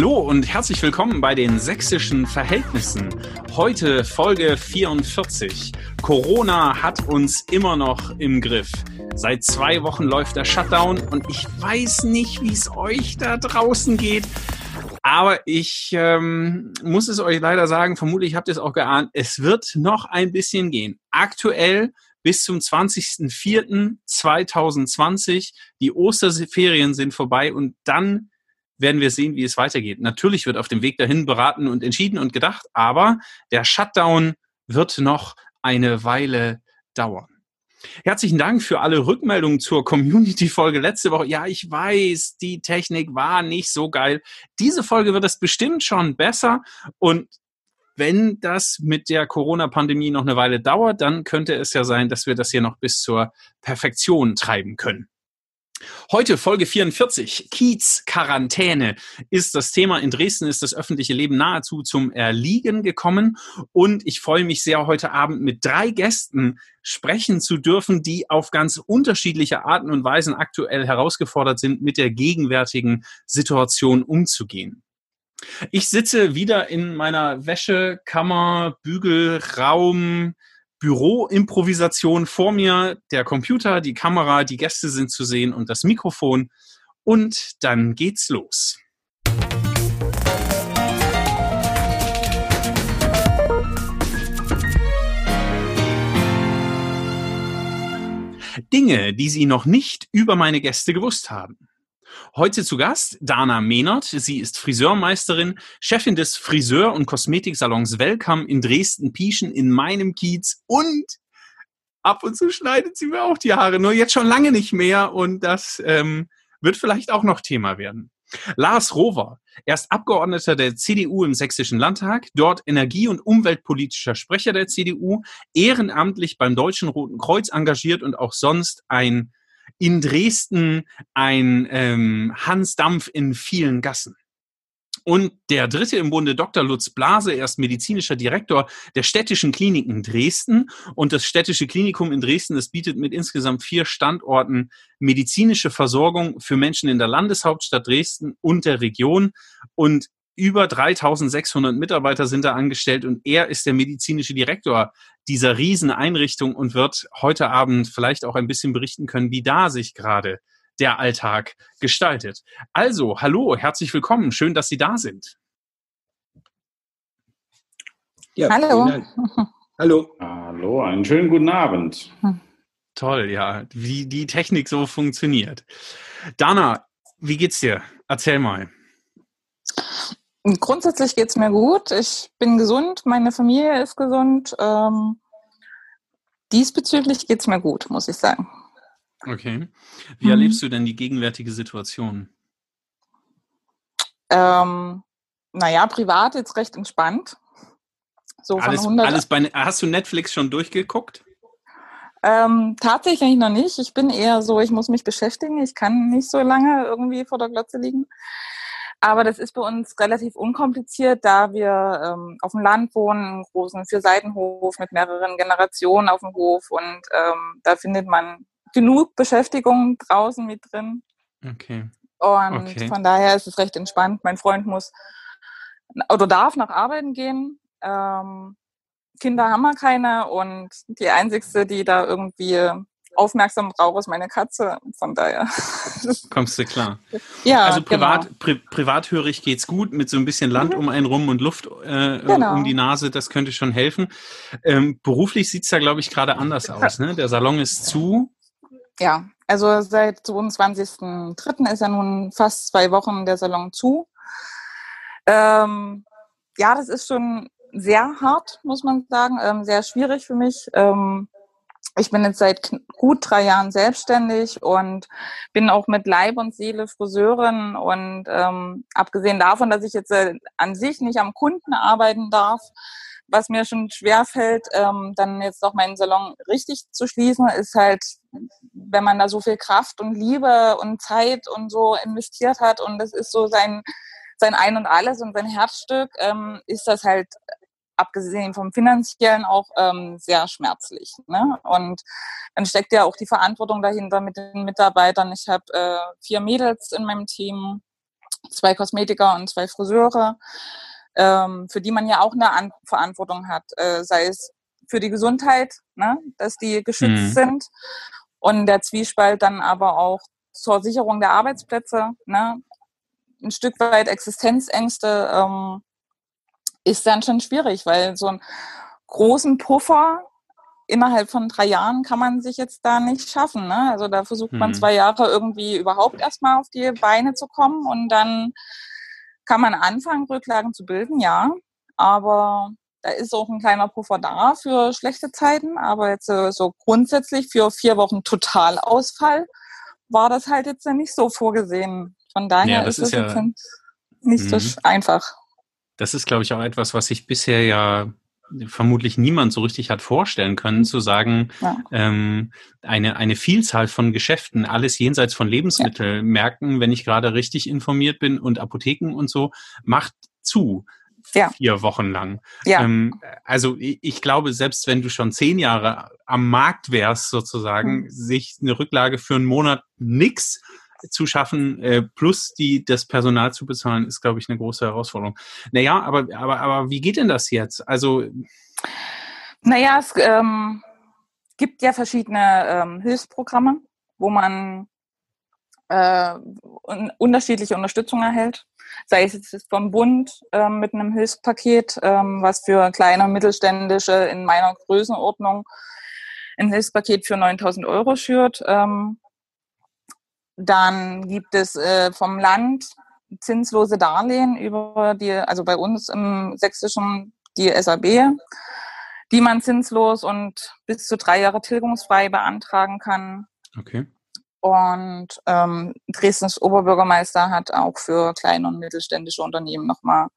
Hallo und herzlich willkommen bei den sächsischen Verhältnissen. Heute Folge 44. Corona hat uns immer noch im Griff. Seit zwei Wochen läuft der Shutdown und ich weiß nicht, wie es euch da draußen geht. Aber ich ähm, muss es euch leider sagen, vermutlich habt ihr es auch geahnt, es wird noch ein bisschen gehen. Aktuell bis zum 20.04.2020. Die Osterferien sind vorbei und dann werden wir sehen, wie es weitergeht. Natürlich wird auf dem Weg dahin beraten und entschieden und gedacht, aber der Shutdown wird noch eine Weile dauern. Herzlichen Dank für alle Rückmeldungen zur Community-Folge letzte Woche. Ja, ich weiß, die Technik war nicht so geil. Diese Folge wird es bestimmt schon besser. Und wenn das mit der Corona-Pandemie noch eine Weile dauert, dann könnte es ja sein, dass wir das hier noch bis zur Perfektion treiben können. Heute Folge 44, Kiez-Quarantäne ist das Thema. In Dresden ist das öffentliche Leben nahezu zum Erliegen gekommen und ich freue mich sehr, heute Abend mit drei Gästen sprechen zu dürfen, die auf ganz unterschiedliche Arten und Weisen aktuell herausgefordert sind, mit der gegenwärtigen Situation umzugehen. Ich sitze wieder in meiner Wäschekammer, Bügelraum, Büroimprovisation vor mir, der Computer, die Kamera, die Gäste sind zu sehen und das Mikrofon. Und dann geht's los. Dinge, die Sie noch nicht über meine Gäste gewusst haben. Heute zu Gast Dana Mehnert. Sie ist Friseurmeisterin, Chefin des Friseur- und Kosmetiksalons Welcome in Dresden-Pieschen in meinem Kiez und ab und zu schneidet sie mir auch die Haare, nur jetzt schon lange nicht mehr und das ähm, wird vielleicht auch noch Thema werden. Lars Rover, er ist Abgeordneter der CDU im Sächsischen Landtag, dort energie- und umweltpolitischer Sprecher der CDU, ehrenamtlich beim Deutschen Roten Kreuz engagiert und auch sonst ein in Dresden ein ähm, Hans Dampf in vielen Gassen. Und der dritte im Bunde, Dr. Lutz Blase, er ist medizinischer Direktor der städtischen Kliniken Dresden. Und das städtische Klinikum in Dresden, das bietet mit insgesamt vier Standorten medizinische Versorgung für Menschen in der Landeshauptstadt Dresden und der Region. Und über 3600 Mitarbeiter sind da angestellt und er ist der medizinische Direktor dieser Rieseneinrichtung und wird heute Abend vielleicht auch ein bisschen berichten können, wie da sich gerade der Alltag gestaltet. Also, hallo, herzlich willkommen. Schön, dass Sie da sind. Ja, hallo. Hallo. Hallo, einen schönen guten Abend. Toll, ja, wie die Technik so funktioniert. Dana, wie geht's dir? Erzähl mal. Grundsätzlich geht es mir gut. Ich bin gesund, meine Familie ist gesund. Ähm, diesbezüglich geht es mir gut, muss ich sagen. Okay. Wie mhm. erlebst du denn die gegenwärtige Situation? Ähm, naja, privat jetzt recht entspannt. So alles, alles bei, hast du Netflix schon durchgeguckt? Ähm, tatsächlich noch nicht. Ich bin eher so, ich muss mich beschäftigen. Ich kann nicht so lange irgendwie vor der Glotze liegen. Aber das ist bei uns relativ unkompliziert, da wir ähm, auf dem Land wohnen, einen großen Vierseitenhof mit mehreren Generationen auf dem Hof und ähm, da findet man genug Beschäftigung draußen mit drin. Okay. Und okay. von daher ist es recht entspannt. Mein Freund muss oder darf nach Arbeiten gehen. Ähm, Kinder haben wir keine und die einzigste, die da irgendwie aufmerksam brauche, ist meine Katze. Von daher. Kommst du klar. Ja. Also privat, genau. pri privathörig geht's gut, mit so ein bisschen Land mhm. um einen rum und Luft äh, genau. um die Nase, das könnte schon helfen. Ähm, beruflich sieht's da, glaube ich, gerade anders aus. Ne? Der Salon ist zu. Ja, also seit 22.03. ist ja nun fast zwei Wochen der Salon zu. Ähm, ja, das ist schon sehr hart, muss man sagen, ähm, sehr schwierig für mich. Ähm, ich bin jetzt seit gut drei Jahren selbstständig und bin auch mit Leib und Seele Friseurin. Und ähm, abgesehen davon, dass ich jetzt äh, an sich nicht am Kunden arbeiten darf, was mir schon schwer fällt, ähm, dann jetzt auch meinen Salon richtig zu schließen, ist halt, wenn man da so viel Kraft und Liebe und Zeit und so investiert hat und das ist so sein sein Ein und Alles und sein Herzstück, ähm, ist das halt abgesehen vom finanziellen auch ähm, sehr schmerzlich. Ne? Und dann steckt ja auch die Verantwortung dahinter mit den Mitarbeitern. Ich habe äh, vier Mädels in meinem Team zwei Kosmetiker und zwei Friseure, ähm, für die man ja auch eine An Verantwortung hat, äh, sei es für die Gesundheit, ne, dass die geschützt mhm. sind und der Zwiespalt dann aber auch zur Sicherung der Arbeitsplätze, ne, ein Stück weit Existenzängste ähm, ist dann schon schwierig, weil so einen großen Puffer innerhalb von drei Jahren kann man sich jetzt da nicht schaffen. Ne? Also da versucht man mhm. zwei Jahre irgendwie überhaupt erstmal auf die Beine zu kommen und dann kann man anfangen, Rücklagen zu bilden, ja. Aber da ist auch ein kleiner Puffer da für schlechte Zeiten. Aber jetzt äh, so grundsätzlich für vier Wochen Totalausfall war das halt jetzt nicht so vorgesehen. Von daher ja, ist es ja, nicht so mhm. einfach. Das ist, glaube ich, auch etwas, was sich bisher ja vermutlich niemand so richtig hat vorstellen können, zu sagen, ja. ähm, eine, eine Vielzahl von Geschäften, alles jenseits von Lebensmittelmärkten, ja. wenn ich gerade richtig informiert bin und Apotheken und so, macht zu. Ja. Vier Wochen lang. Ja. Ähm, also ich, ich, glaube, selbst wenn du schon zehn Jahre am Markt wärst, sozusagen, mhm. sich eine Rücklage für einen Monat nix zu schaffen, äh, plus die, das Personal zu bezahlen, ist, glaube ich, eine große Herausforderung. Naja, aber, aber, aber wie geht denn das jetzt? Also. Naja, es ähm, gibt ja verschiedene ähm, Hilfsprogramme, wo man äh, un unterschiedliche Unterstützung erhält. Sei es jetzt vom Bund äh, mit einem Hilfspaket, ähm, was für kleine und mittelständische in meiner Größenordnung ein Hilfspaket für 9000 Euro schürt. Ähm, dann gibt es äh, vom Land zinslose Darlehen über die, also bei uns im Sächsischen die SAB, die man zinslos und bis zu drei Jahre tilgungsfrei beantragen kann. Okay. Und ähm, Dresdens Oberbürgermeister hat auch für kleine und mittelständische Unternehmen nochmal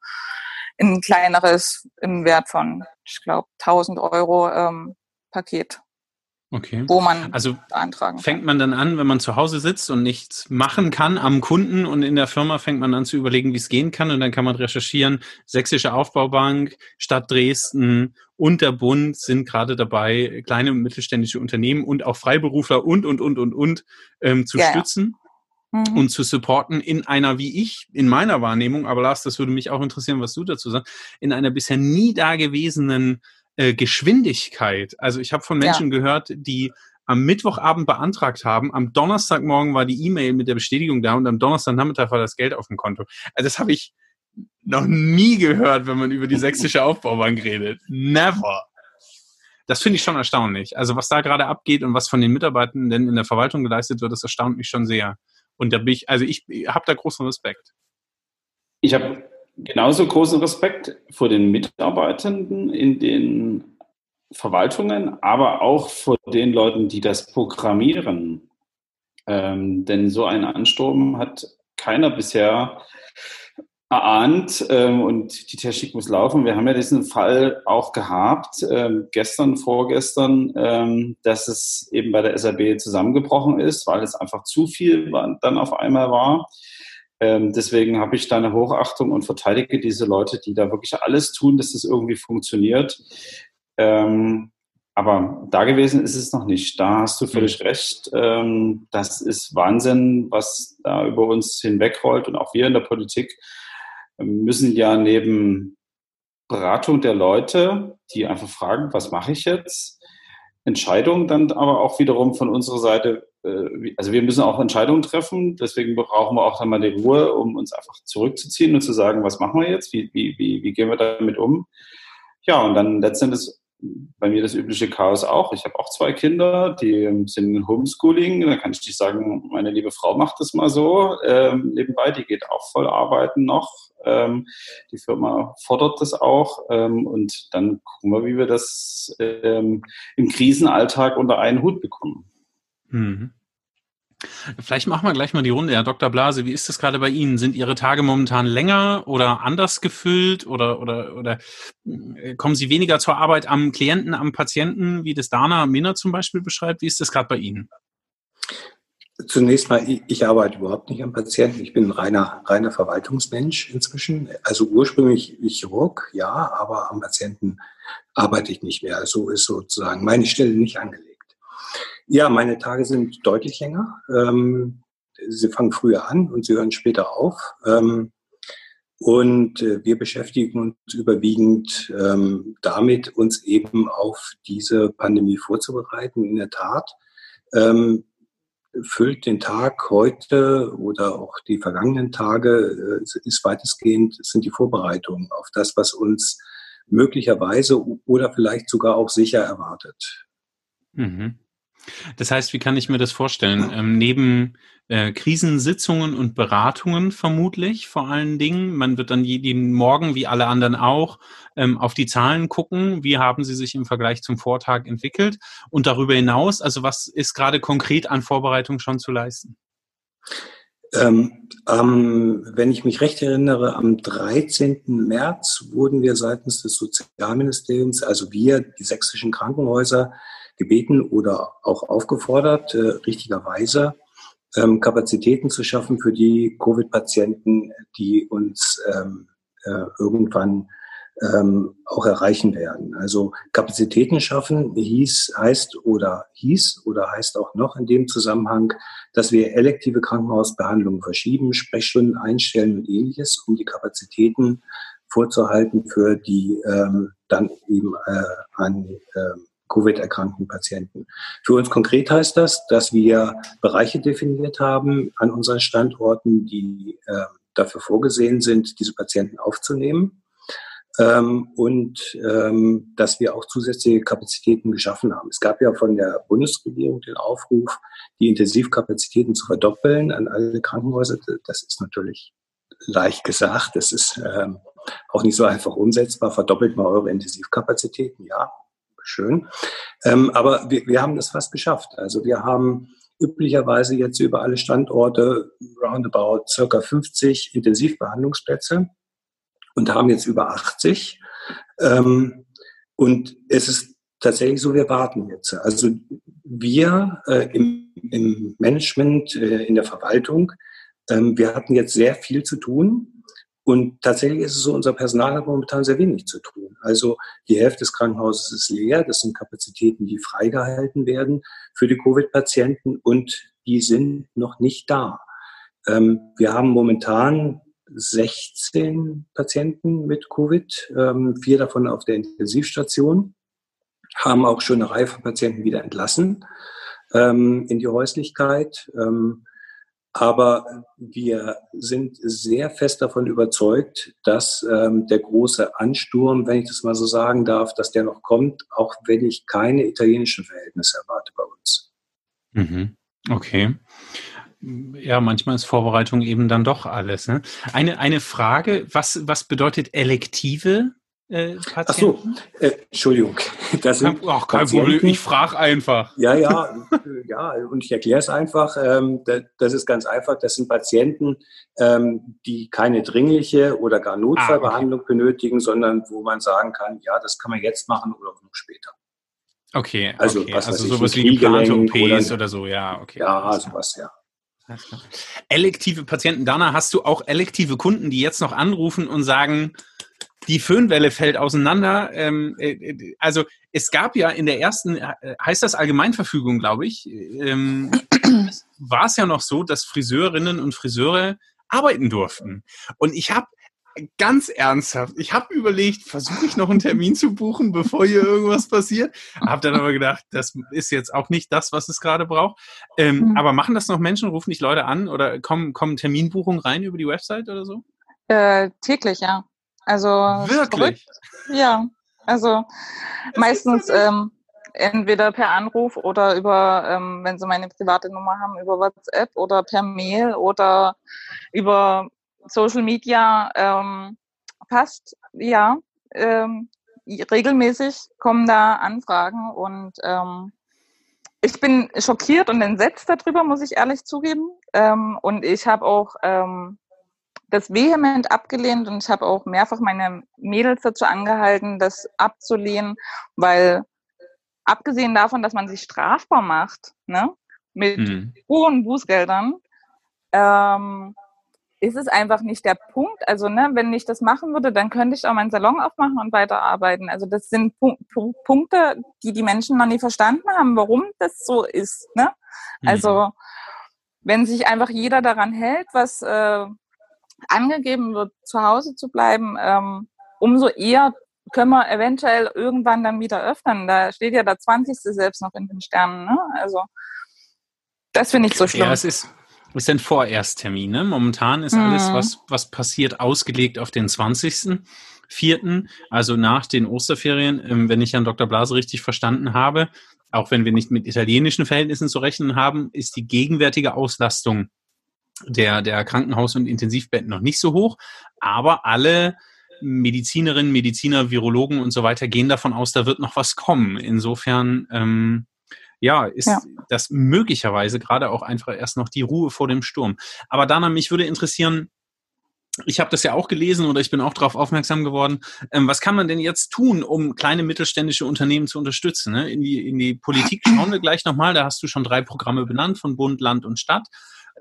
ein kleineres im Wert von, ich glaube, 1000 Euro ähm, Paket Okay. Wo man also beantragen kann. Fängt man dann an, wenn man zu Hause sitzt und nichts machen kann am Kunden und in der Firma fängt man an zu überlegen, wie es gehen kann und dann kann man recherchieren. Sächsische Aufbaubank, Stadt Dresden und der Bund sind gerade dabei, kleine und mittelständische Unternehmen und auch Freiberufler und, und, und, und, und ähm, zu ja, stützen. Ja. Mhm. Und zu supporten in einer, wie ich, in meiner Wahrnehmung, aber Lars, das würde mich auch interessieren, was du dazu sagst, in einer bisher nie dagewesenen äh, Geschwindigkeit. Also ich habe von Menschen ja. gehört, die am Mittwochabend beantragt haben, am Donnerstagmorgen war die E-Mail mit der Bestätigung da und am Donnerstagnachmittag war das Geld auf dem Konto. Also das habe ich noch nie gehört, wenn man über die sächsische Aufbaubank redet. Never. Das finde ich schon erstaunlich. Also was da gerade abgeht und was von den Mitarbeitenden in der Verwaltung geleistet wird, das erstaunt mich schon sehr. Und da bin ich, also ich habe da großen Respekt. Ich habe genauso großen Respekt vor den Mitarbeitenden in den Verwaltungen, aber auch vor den Leuten, die das programmieren. Ähm, denn so einen Ansturm hat keiner bisher erahnt ähm, und die Technik muss laufen. Wir haben ja diesen Fall auch gehabt, ähm, gestern, vorgestern, ähm, dass es eben bei der SAB zusammengebrochen ist, weil es einfach zu viel dann auf einmal war. Ähm, deswegen habe ich da eine Hochachtung und verteidige diese Leute, die da wirklich alles tun, dass das irgendwie funktioniert. Ähm, aber da gewesen ist es noch nicht. Da hast du völlig mhm. recht. Ähm, das ist Wahnsinn, was da über uns hinwegrollt. Und auch wir in der Politik müssen ja neben Beratung der Leute, die einfach fragen, was mache ich jetzt, Entscheidungen dann aber auch wiederum von unserer Seite äh, also wir müssen auch Entscheidungen treffen, deswegen brauchen wir auch dann mal die Ruhe, um uns einfach zurückzuziehen und zu sagen, was machen wir jetzt, wie, wie, wie, wie gehen wir damit um. Ja, und dann letztendlich bei mir das übliche Chaos auch. Ich habe auch zwei Kinder, die sind in Homeschooling. Da kann ich nicht sagen, meine liebe Frau macht das mal so ähm, nebenbei. Die geht auch voll arbeiten noch. Ähm, die Firma fordert das auch. Ähm, und dann gucken wir, wie wir das ähm, im Krisenalltag unter einen Hut bekommen. Mhm. Vielleicht machen wir gleich mal die Runde, Herr Dr. Blase. Wie ist das gerade bei Ihnen? Sind Ihre Tage momentan länger oder anders gefüllt oder, oder, oder äh, kommen Sie weniger zur Arbeit am Klienten, am Patienten, wie das Dana Minna zum Beispiel beschreibt? Wie ist das gerade bei Ihnen? Zunächst mal, ich arbeite überhaupt nicht am Patienten. Ich bin ein reiner, reiner Verwaltungsmensch inzwischen. Also ursprünglich Chirurg, ja, aber am Patienten arbeite ich nicht mehr. So ist sozusagen meine Stelle nicht angelegt. Ja, meine Tage sind deutlich länger. Ähm, sie fangen früher an und sie hören später auf. Ähm, und äh, wir beschäftigen uns überwiegend ähm, damit, uns eben auf diese Pandemie vorzubereiten. In der Tat ähm, füllt den Tag heute oder auch die vergangenen Tage, äh, ist weitestgehend, sind die Vorbereitungen auf das, was uns möglicherweise oder vielleicht sogar auch sicher erwartet. Mhm. Das heißt, wie kann ich mir das vorstellen? Ähm, neben äh, Krisensitzungen und Beratungen vermutlich vor allen Dingen. Man wird dann jeden Morgen, wie alle anderen auch, ähm, auf die Zahlen gucken. Wie haben sie sich im Vergleich zum Vortag entwickelt? Und darüber hinaus, also was ist gerade konkret an Vorbereitung schon zu leisten? Ähm, ähm, wenn ich mich recht erinnere, am 13. März wurden wir seitens des Sozialministeriums, also wir, die sächsischen Krankenhäuser, gebeten oder auch aufgefordert, äh, richtigerweise ähm, Kapazitäten zu schaffen für die Covid-Patienten, die uns ähm, äh, irgendwann ähm, auch erreichen werden. Also Kapazitäten schaffen hieß, heißt oder hieß oder heißt auch noch in dem Zusammenhang, dass wir elektive Krankenhausbehandlungen verschieben, Sprechstunden einstellen und ähnliches, um die Kapazitäten vorzuhalten für die ähm, dann eben äh, an äh, Covid-erkrankten Patienten. Für uns konkret heißt das, dass wir Bereiche definiert haben an unseren Standorten, die äh, dafür vorgesehen sind, diese Patienten aufzunehmen. Ähm, und ähm, dass wir auch zusätzliche Kapazitäten geschaffen haben. Es gab ja von der Bundesregierung den Aufruf, die Intensivkapazitäten zu verdoppeln an alle Krankenhäuser. Das ist natürlich leicht gesagt. Das ist ähm, auch nicht so einfach umsetzbar. Verdoppelt mal eure Intensivkapazitäten, ja, schön. Ähm, aber wir, wir haben das fast geschafft. Also wir haben üblicherweise jetzt über alle Standorte roundabout circa 50 Intensivbehandlungsplätze und haben jetzt über 80. Ähm, und es ist tatsächlich so, wir warten jetzt. Also wir äh, im, im, Management, äh, in der Verwaltung, ähm, wir hatten jetzt sehr viel zu tun und tatsächlich ist es so, unser Personal hat momentan sehr wenig zu tun. Also die Hälfte des Krankenhauses ist leer. Das sind Kapazitäten, die freigehalten werden für die Covid-Patienten und die sind noch nicht da. Ähm, wir haben momentan 16 Patienten mit Covid, ähm, vier davon auf der Intensivstation, haben auch schon eine Reihe von Patienten wieder entlassen ähm, in die Häuslichkeit. Ähm, aber wir sind sehr fest davon überzeugt, dass ähm, der große Ansturm, wenn ich das mal so sagen darf, dass der noch kommt, auch wenn ich keine italienischen Verhältnisse erwarte bei uns. Mhm. Okay. Ja, manchmal ist Vorbereitung eben dann doch alles. Ne? Eine, eine Frage, was, was bedeutet elektive äh, Patienten? Ach so, äh, Entschuldigung. Das sind kein, ach, kein Problem, ich frage einfach. Ja, ja, ja, und ich erkläre es einfach. Ähm, das ist ganz einfach. Das sind Patienten, ähm, die keine dringliche oder gar Notfallbehandlung ah, okay. benötigen, sondern wo man sagen kann, ja, das kann man jetzt machen oder noch später. Okay, also, okay. Was also sowas wie geplante OPs oder, oder, so, ja, okay. Ja, sowas, ja. Elektive Patienten, Dana, hast du auch elektive Kunden, die jetzt noch anrufen und sagen, die Föhnwelle fällt auseinander. Ähm, äh, äh, also es gab ja in der ersten, äh, heißt das Allgemeinverfügung, glaube ich, ähm, war es ja noch so, dass Friseurinnen und Friseure arbeiten durften. Und ich habe ganz ernsthaft, ich habe überlegt, versuche ich noch einen Termin zu buchen, bevor hier irgendwas passiert. Habe dann aber gedacht, das ist jetzt auch nicht das, was es gerade braucht. Ähm, mhm. Aber machen das noch Menschen, rufen dich Leute an oder kommen, kommen Terminbuchungen rein über die Website oder so? Äh, täglich, ja. Also wirklich? Ja, also das meistens ähm, entweder per Anruf oder über, ähm, wenn sie meine private Nummer haben, über WhatsApp oder per Mail oder über Social Media. Ähm, passt, ja. Ähm, regelmäßig kommen da Anfragen und ähm, ich bin schockiert und entsetzt darüber, muss ich ehrlich zugeben. Ähm, und ich habe auch ähm, das vehement abgelehnt und ich habe auch mehrfach meine Mädels dazu angehalten, das abzulehnen, weil abgesehen davon, dass man sich strafbar macht, ne, mit mhm. hohen Bußgeldern, ähm, ist es einfach nicht der Punkt. Also, ne, wenn ich das machen würde, dann könnte ich auch meinen Salon aufmachen und weiterarbeiten. Also, das sind Pu Pu Punkte, die die Menschen noch nie verstanden haben, warum das so ist. Ne? Also, wenn sich einfach jeder daran hält, was äh, angegeben wird, zu Hause zu bleiben, ähm, umso eher können wir eventuell irgendwann dann wieder öffnen. Da steht ja der 20. selbst noch in den Sternen. Ne? Also das finde ich so schlimm. Ja, es ist, ist ein Vorersttermin. Ne? Momentan ist mhm. alles, was, was passiert, ausgelegt auf den 20. Vierten, also nach den Osterferien, ähm, wenn ich Herrn Dr. Blase richtig verstanden habe, auch wenn wir nicht mit italienischen Verhältnissen zu rechnen haben, ist die gegenwärtige Auslastung der, der Krankenhaus- und Intensivbetten noch nicht so hoch. Aber alle Medizinerinnen, Mediziner, Virologen und so weiter gehen davon aus, da wird noch was kommen. Insofern, ähm, ja, ist ja. das möglicherweise gerade auch einfach erst noch die Ruhe vor dem Sturm. Aber Dana, mich würde interessieren, ich habe das ja auch gelesen oder ich bin auch darauf aufmerksam geworden. Ähm, was kann man denn jetzt tun, um kleine mittelständische Unternehmen zu unterstützen? Ne? In, die, in die Politik schauen wir gleich nochmal. Da hast du schon drei Programme benannt von Bund, Land und Stadt.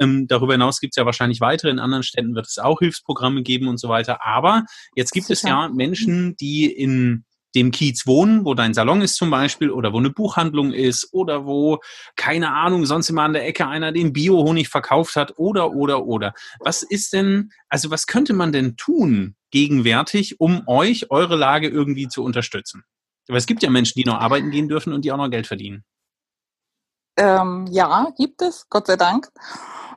Ähm, darüber hinaus gibt es ja wahrscheinlich weitere. In anderen Städten wird es auch Hilfsprogramme geben und so weiter. Aber jetzt gibt Sicher. es ja Menschen, die in dem Kiez wohnen, wo dein Salon ist zum Beispiel oder wo eine Buchhandlung ist oder wo, keine Ahnung, sonst immer an der Ecke einer den Bio-Honig verkauft hat oder, oder, oder. Was ist denn, also was könnte man denn tun gegenwärtig, um euch, eure Lage irgendwie zu unterstützen? Aber es gibt ja Menschen, die noch arbeiten gehen dürfen und die auch noch Geld verdienen. Ähm, ja, gibt es, Gott sei Dank.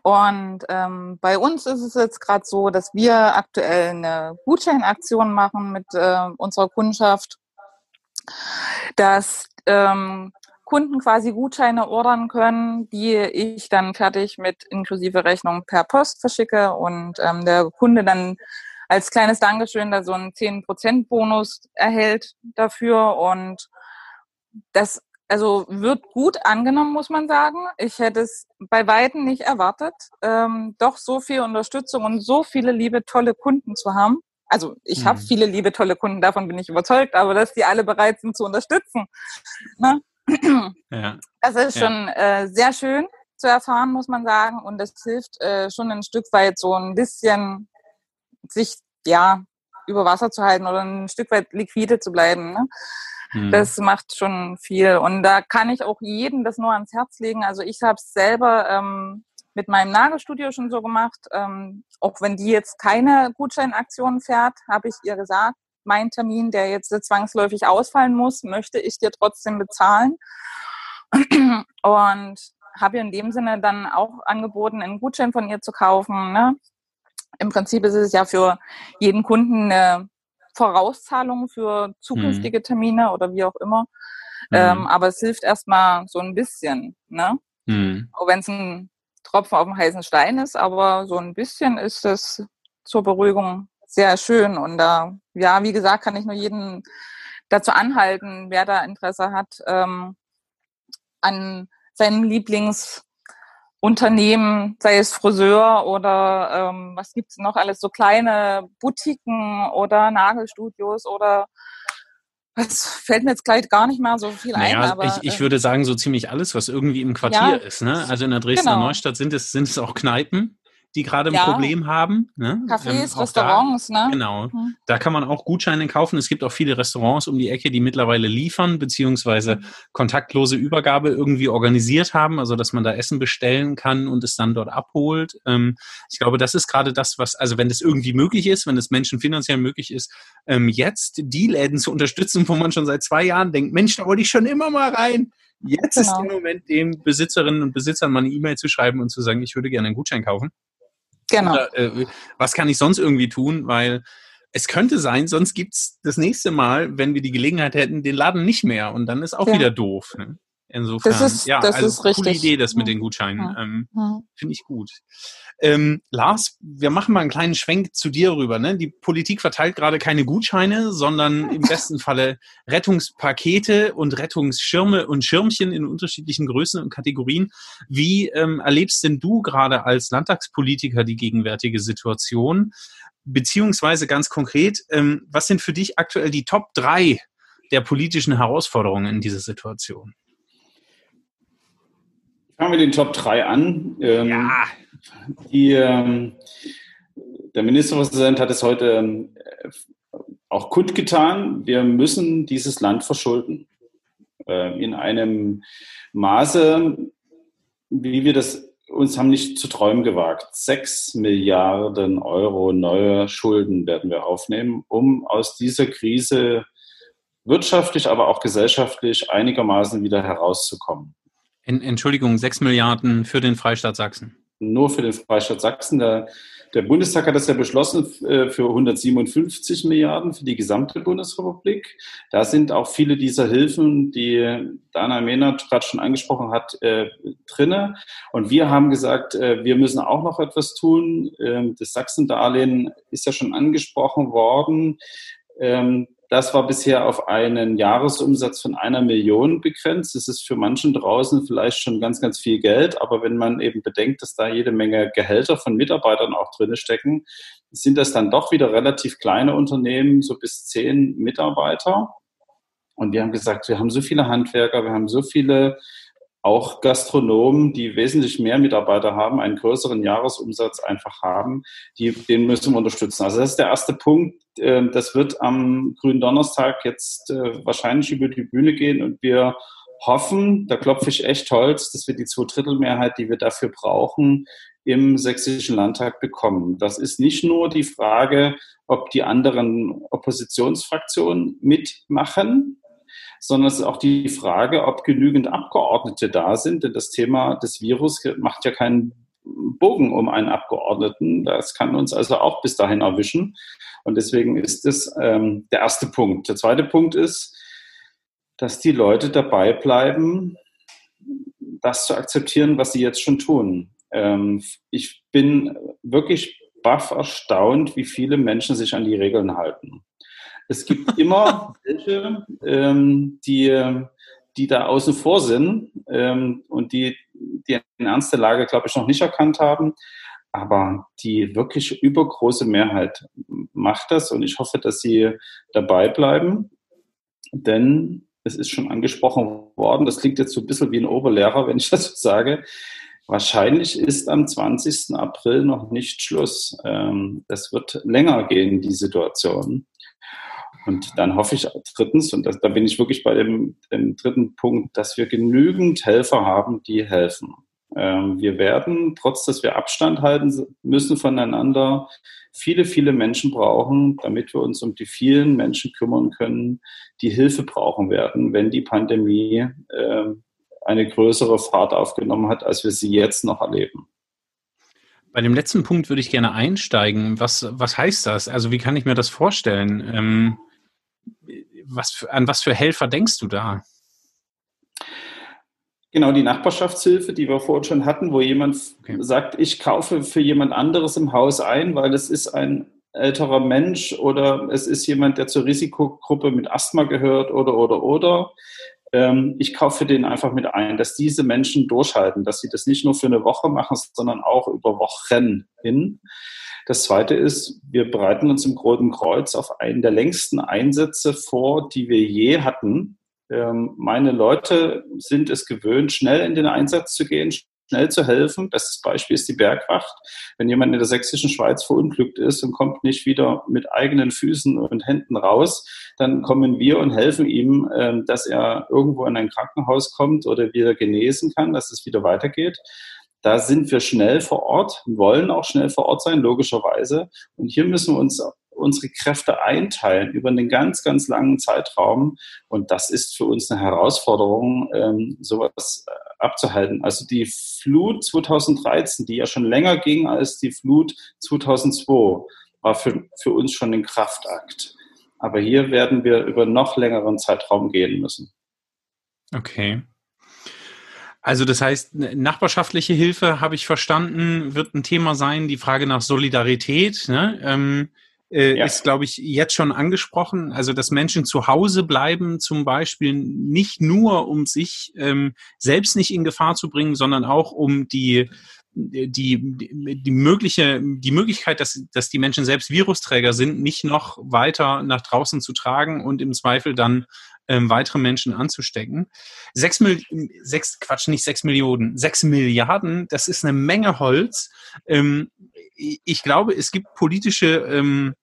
Und ähm, bei uns ist es jetzt gerade so, dass wir aktuell eine Gutscheinaktion machen mit äh, unserer Kundschaft, dass ähm, Kunden quasi Gutscheine ordern können, die ich dann fertig mit inklusive Rechnung per Post verschicke und ähm, der Kunde dann als kleines Dankeschön da so einen 10% Bonus erhält dafür und das also wird gut angenommen, muss man sagen. Ich hätte es bei Weitem nicht erwartet, ähm, doch so viel Unterstützung und so viele liebe, tolle Kunden zu haben. Also ich mhm. habe viele liebe, tolle Kunden, davon bin ich überzeugt, aber dass die alle bereit sind zu unterstützen. Ne? Ja. Das ist schon ja. äh, sehr schön zu erfahren, muss man sagen. Und das hilft äh, schon ein Stück weit so ein bisschen sich ja über Wasser zu halten oder ein Stück weit liquide zu bleiben. Ne? Mhm. Das macht schon viel. Und da kann ich auch jedem das nur ans Herz legen. Also ich habe es selber ähm, mit meinem Nagelstudio schon so gemacht. Ähm, auch wenn die jetzt keine Gutscheinaktion fährt, habe ich ihr gesagt, mein Termin, der jetzt zwangsläufig ausfallen muss, möchte ich dir trotzdem bezahlen. Und habe ihr in dem Sinne dann auch angeboten, einen Gutschein von ihr zu kaufen. Ne? Im Prinzip ist es ja für jeden Kunden eine Vorauszahlungen für zukünftige mhm. Termine oder wie auch immer. Mhm. Ähm, aber es hilft erstmal so ein bisschen, ne? Mhm. Auch wenn es ein Tropfen auf dem heißen Stein ist, aber so ein bisschen ist es zur Beruhigung sehr schön. Und da, ja, wie gesagt, kann ich nur jeden dazu anhalten, wer da Interesse hat, ähm, an seinem Lieblings Unternehmen, sei es Friseur oder ähm, was gibt's noch alles, so kleine Boutiquen oder Nagelstudios oder es fällt mir jetzt gleich gar nicht mal so viel naja, ein. Aber, ich, ich äh, würde sagen, so ziemlich alles, was irgendwie im Quartier ja, ist. Ne? Also in der Dresdner genau. Neustadt sind es, sind es auch Kneipen die gerade ein ja. Problem haben. Ne? Cafés, ähm, Restaurants, da, ne? Genau. Mhm. Da kann man auch Gutscheine kaufen. Es gibt auch viele Restaurants um die Ecke, die mittlerweile liefern, beziehungsweise mhm. kontaktlose Übergabe irgendwie organisiert haben, also dass man da Essen bestellen kann und es dann dort abholt. Ähm, ich glaube, das ist gerade das, was, also wenn das irgendwie möglich ist, wenn es Menschen finanziell möglich ist, ähm, jetzt die Läden zu unterstützen, wo man schon seit zwei Jahren denkt, Mensch, da wollte ich schon immer mal rein. Jetzt genau. ist der Moment, dem Besitzerinnen und Besitzern mal eine E-Mail zu schreiben und zu sagen, ich würde gerne einen Gutschein kaufen. Genau. Oder, äh, was kann ich sonst irgendwie tun? Weil es könnte sein, sonst gibt's das nächste Mal, wenn wir die Gelegenheit hätten, den Laden nicht mehr und dann ist auch ja. wieder doof. Ne? Insofern, das ist, ja, das also ist coole richtig. Idee, das mit den Gutscheinen. Ähm, Finde ich gut. Ähm, Lars, wir machen mal einen kleinen Schwenk zu dir rüber. Ne? Die Politik verteilt gerade keine Gutscheine, sondern im besten Falle Rettungspakete und Rettungsschirme und Schirmchen in unterschiedlichen Größen und Kategorien. Wie ähm, erlebst denn du gerade als Landtagspolitiker die gegenwärtige Situation? Beziehungsweise ganz konkret, ähm, was sind für dich aktuell die Top drei der politischen Herausforderungen in dieser Situation? Fangen wir den Top 3 an. Ähm, ja. Die, ähm, der Ministerpräsident hat es heute ähm, auch kundgetan. Wir müssen dieses Land verschulden. Äh, in einem Maße, wie wir das uns haben nicht zu träumen gewagt. Sechs Milliarden Euro neue Schulden werden wir aufnehmen, um aus dieser Krise wirtschaftlich, aber auch gesellschaftlich einigermaßen wieder herauszukommen. Entschuldigung, sechs Milliarden für den Freistaat Sachsen. Nur für den Freistaat Sachsen. Der, der Bundestag hat das ja beschlossen äh, für 157 Milliarden für die gesamte Bundesrepublik. Da sind auch viele dieser Hilfen, die Dana Mehnert gerade schon angesprochen hat, äh, drinne. Und wir haben gesagt, äh, wir müssen auch noch etwas tun. Ähm, das Sachsendarlehen ist ja schon angesprochen worden. Ähm, das war bisher auf einen Jahresumsatz von einer Million begrenzt. Das ist für manchen draußen vielleicht schon ganz, ganz viel Geld. Aber wenn man eben bedenkt, dass da jede Menge Gehälter von Mitarbeitern auch drin stecken, sind das dann doch wieder relativ kleine Unternehmen, so bis zehn Mitarbeiter. Und wir haben gesagt, wir haben so viele Handwerker, wir haben so viele auch Gastronomen, die wesentlich mehr Mitarbeiter haben, einen größeren Jahresumsatz einfach haben, die, den müssen wir unterstützen. Also das ist der erste Punkt. Ähm, das wird am grünen Donnerstag jetzt äh, wahrscheinlich über die Bühne gehen und wir hoffen, da klopfe ich echt Holz, dass wir die Zweidrittelmehrheit, die wir dafür brauchen, im sächsischen Landtag bekommen. Das ist nicht nur die Frage, ob die anderen Oppositionsfraktionen mitmachen, sondern es ist auch die Frage, ob genügend Abgeordnete da sind. Denn das Thema des Virus macht ja keinen Bogen um einen Abgeordneten. Das kann uns also auch bis dahin erwischen. Und deswegen ist das ähm, der erste Punkt. Der zweite Punkt ist, dass die Leute dabei bleiben, das zu akzeptieren, was sie jetzt schon tun. Ähm, ich bin wirklich baff erstaunt, wie viele Menschen sich an die Regeln halten. Es gibt immer welche, ähm, die, die da außen vor sind ähm, und die, die eine ernste Lage, glaube ich, noch nicht erkannt haben. Aber die wirklich übergroße Mehrheit macht das und ich hoffe, dass sie dabei bleiben. Denn es ist schon angesprochen worden, das klingt jetzt so ein bisschen wie ein Oberlehrer, wenn ich das so sage. Wahrscheinlich ist am 20. April noch nicht Schluss. Ähm, das wird länger gehen, die Situation. Und dann hoffe ich drittens, und das, da bin ich wirklich bei dem, dem, dritten Punkt, dass wir genügend Helfer haben, die helfen. Ähm, wir werden, trotz dass wir Abstand halten müssen voneinander, viele, viele Menschen brauchen, damit wir uns um die vielen Menschen kümmern können, die Hilfe brauchen werden, wenn die Pandemie äh, eine größere Fahrt aufgenommen hat, als wir sie jetzt noch erleben. Bei dem letzten Punkt würde ich gerne einsteigen. Was, was heißt das? Also wie kann ich mir das vorstellen? Ähm, was für, an was für Helfer denkst du da? Genau, die Nachbarschaftshilfe, die wir vorhin schon hatten, wo jemand okay. sagt, ich kaufe für jemand anderes im Haus ein, weil es ist ein älterer Mensch oder es ist jemand, der zur Risikogruppe mit Asthma gehört oder, oder, oder. Ähm, ich kaufe den einfach mit ein, dass diese Menschen durchhalten, dass sie das nicht nur für eine Woche machen, sondern auch über Wochen hin. Das Zweite ist, wir bereiten uns im Roten Kreuz auf einen der längsten Einsätze vor, die wir je hatten. Ähm, meine Leute sind es gewöhnt, schnell in den Einsatz zu gehen, schnell zu helfen. Bestes Beispiel ist die Bergwacht. Wenn jemand in der sächsischen Schweiz verunglückt ist und kommt nicht wieder mit eigenen Füßen und Händen raus, dann kommen wir und helfen ihm, ähm, dass er irgendwo in ein Krankenhaus kommt oder wieder genesen kann, dass es wieder weitergeht. Da sind wir schnell vor Ort, wollen auch schnell vor Ort sein, logischerweise. Und hier müssen wir uns unsere Kräfte einteilen über einen ganz, ganz langen Zeitraum. Und das ist für uns eine Herausforderung, ähm, sowas äh, abzuhalten. Also die Flut 2013, die ja schon länger ging als die Flut 2002, war für, für uns schon ein Kraftakt. Aber hier werden wir über noch längeren Zeitraum gehen müssen. Okay. Also das heißt, nachbarschaftliche Hilfe, habe ich verstanden, wird ein Thema sein. Die Frage nach Solidarität ne, ähm, äh, ja. ist, glaube ich, jetzt schon angesprochen. Also dass Menschen zu Hause bleiben, zum Beispiel nicht nur, um sich ähm, selbst nicht in Gefahr zu bringen, sondern auch um die die, die, mögliche, die Möglichkeit, dass, dass die Menschen selbst Virusträger sind, nicht noch weiter nach draußen zu tragen und im Zweifel dann ähm, weitere Menschen anzustecken. Sechs, sechs, Quatsch, nicht sechs Millionen, sechs Milliarden, das ist eine Menge Holz. Ähm, ich glaube, es gibt politische ähm,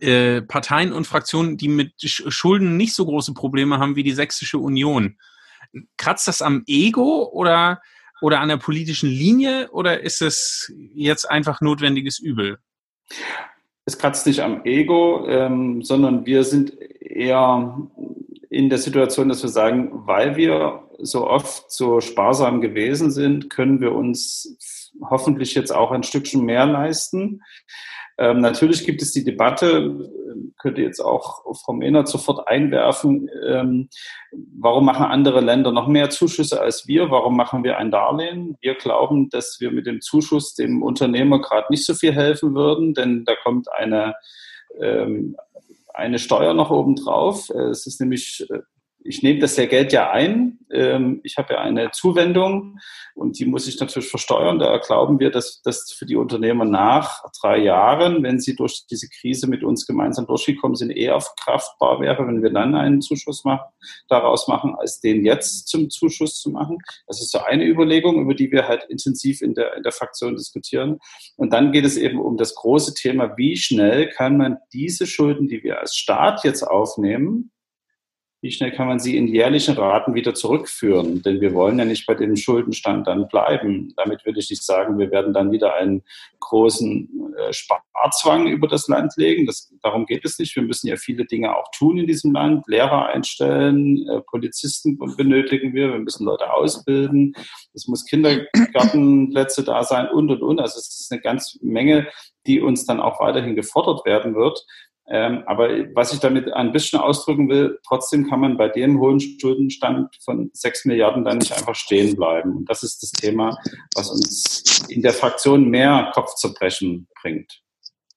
äh, Parteien und Fraktionen, die mit Schulden nicht so große Probleme haben wie die Sächsische Union. Kratzt das am Ego oder oder an der politischen Linie oder ist es jetzt einfach notwendiges Übel? Es kratzt nicht am Ego, ähm, sondern wir sind eher in der Situation, dass wir sagen, weil wir so oft so sparsam gewesen sind, können wir uns hoffentlich jetzt auch ein Stückchen mehr leisten. Ähm, natürlich gibt es die Debatte, könnte jetzt auch Frau Mehnert sofort einwerfen, ähm, warum machen andere Länder noch mehr Zuschüsse als wir? Warum machen wir ein Darlehen? Wir glauben, dass wir mit dem Zuschuss dem Unternehmer gerade nicht so viel helfen würden, denn da kommt eine, ähm, eine Steuer noch oben drauf. Es ist nämlich äh, ich nehme das ja Geld ja ein. Ähm, ich habe ja eine Zuwendung und die muss ich natürlich versteuern. Da glauben wir, dass das für die Unternehmer nach drei Jahren, wenn sie durch diese Krise mit uns gemeinsam durchgekommen sind, eher verkraftbar wäre, wenn wir dann einen Zuschuss machen, daraus machen, als den jetzt zum Zuschuss zu machen. Das ist so eine Überlegung, über die wir halt intensiv in der, in der Fraktion diskutieren. Und dann geht es eben um das große Thema, wie schnell kann man diese Schulden, die wir als Staat jetzt aufnehmen, wie schnell kann man sie in jährlichen Raten wieder zurückführen? Denn wir wollen ja nicht bei dem Schuldenstand dann bleiben. Damit würde ich nicht sagen, wir werden dann wieder einen großen äh, Sparzwang über das Land legen. Das, darum geht es nicht. Wir müssen ja viele Dinge auch tun in diesem Land. Lehrer einstellen, äh, Polizisten benötigen wir, wir müssen Leute ausbilden. Es muss Kindergartenplätze da sein und, und, und. Also es ist eine ganze Menge, die uns dann auch weiterhin gefordert werden wird. Ähm, aber was ich damit ein bisschen ausdrücken will, trotzdem kann man bei dem hohen Schuldenstand von sechs Milliarden dann nicht einfach stehen bleiben. Und das ist das Thema, was uns in der Fraktion mehr Kopfzerbrechen bringt.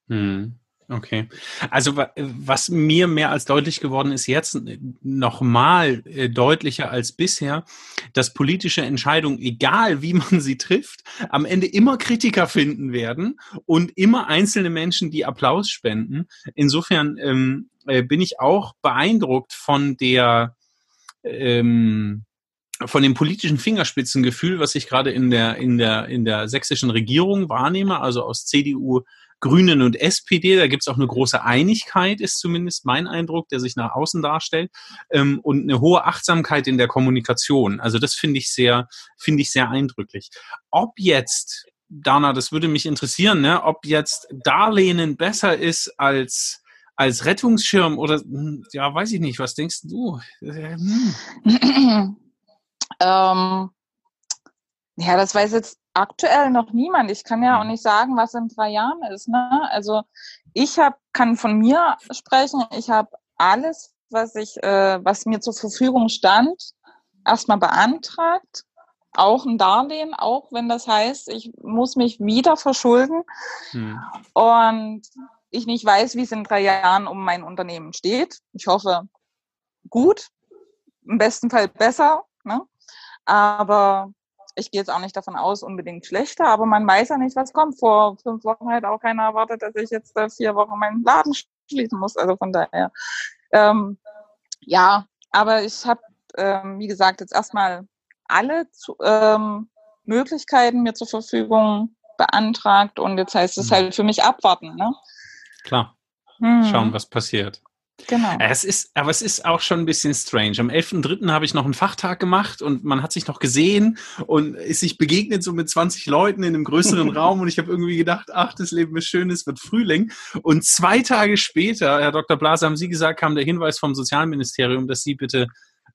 Hm. Okay. Also was mir mehr als deutlich geworden ist jetzt nochmal äh, deutlicher als bisher, dass politische Entscheidungen, egal wie man sie trifft, am Ende immer Kritiker finden werden und immer einzelne Menschen, die Applaus spenden. Insofern ähm, äh, bin ich auch beeindruckt von der ähm, von dem politischen Fingerspitzengefühl, was ich gerade in der in der in der sächsischen Regierung wahrnehme, also aus CDU, Grünen und SPD. Da gibt es auch eine große Einigkeit, ist zumindest mein Eindruck, der sich nach außen darstellt. Ähm, und eine hohe Achtsamkeit in der Kommunikation. Also das finde ich sehr, finde ich sehr eindrücklich. Ob jetzt, Dana, das würde mich interessieren, ne, ob jetzt Darlehen besser ist als als Rettungsschirm oder hm, ja, weiß ich nicht, was denkst du? Hm. ähm, ja, das weiß jetzt aktuell noch niemand. Ich kann ja auch mhm. nicht sagen, was in drei Jahren ist. Ne? Also ich hab, kann von mir sprechen. Ich habe alles, was ich, äh, was mir zur Verfügung stand, erstmal beantragt. Auch ein Darlehen, auch wenn das heißt, ich muss mich wieder verschulden. Hm. Und ich nicht weiß, wie es in drei Jahren um mein Unternehmen steht. Ich hoffe, gut, im besten Fall besser. Ne? Aber ich gehe jetzt auch nicht davon aus, unbedingt schlechter, aber man weiß ja nicht, was kommt. Vor fünf Wochen hat auch keiner erwartet, dass ich jetzt äh, vier Wochen meinen Laden schließen muss. Also von daher, ähm, ja, aber ich habe, ähm, wie gesagt, jetzt erstmal alle zu, ähm, Möglichkeiten mir zur Verfügung beantragt und jetzt heißt es mhm. halt für mich abwarten. Ne? Klar. Hm. Schauen, was passiert. Genau. Es ist, aber es ist auch schon ein bisschen strange. Am 11.3. habe ich noch einen Fachtag gemacht und man hat sich noch gesehen und ist sich begegnet so mit 20 Leuten in einem größeren Raum und ich habe irgendwie gedacht, ach, das Leben ist schön, es wird Frühling. Und zwei Tage später, Herr Dr. Blase, haben Sie gesagt, kam der Hinweis vom Sozialministerium, dass Sie bitte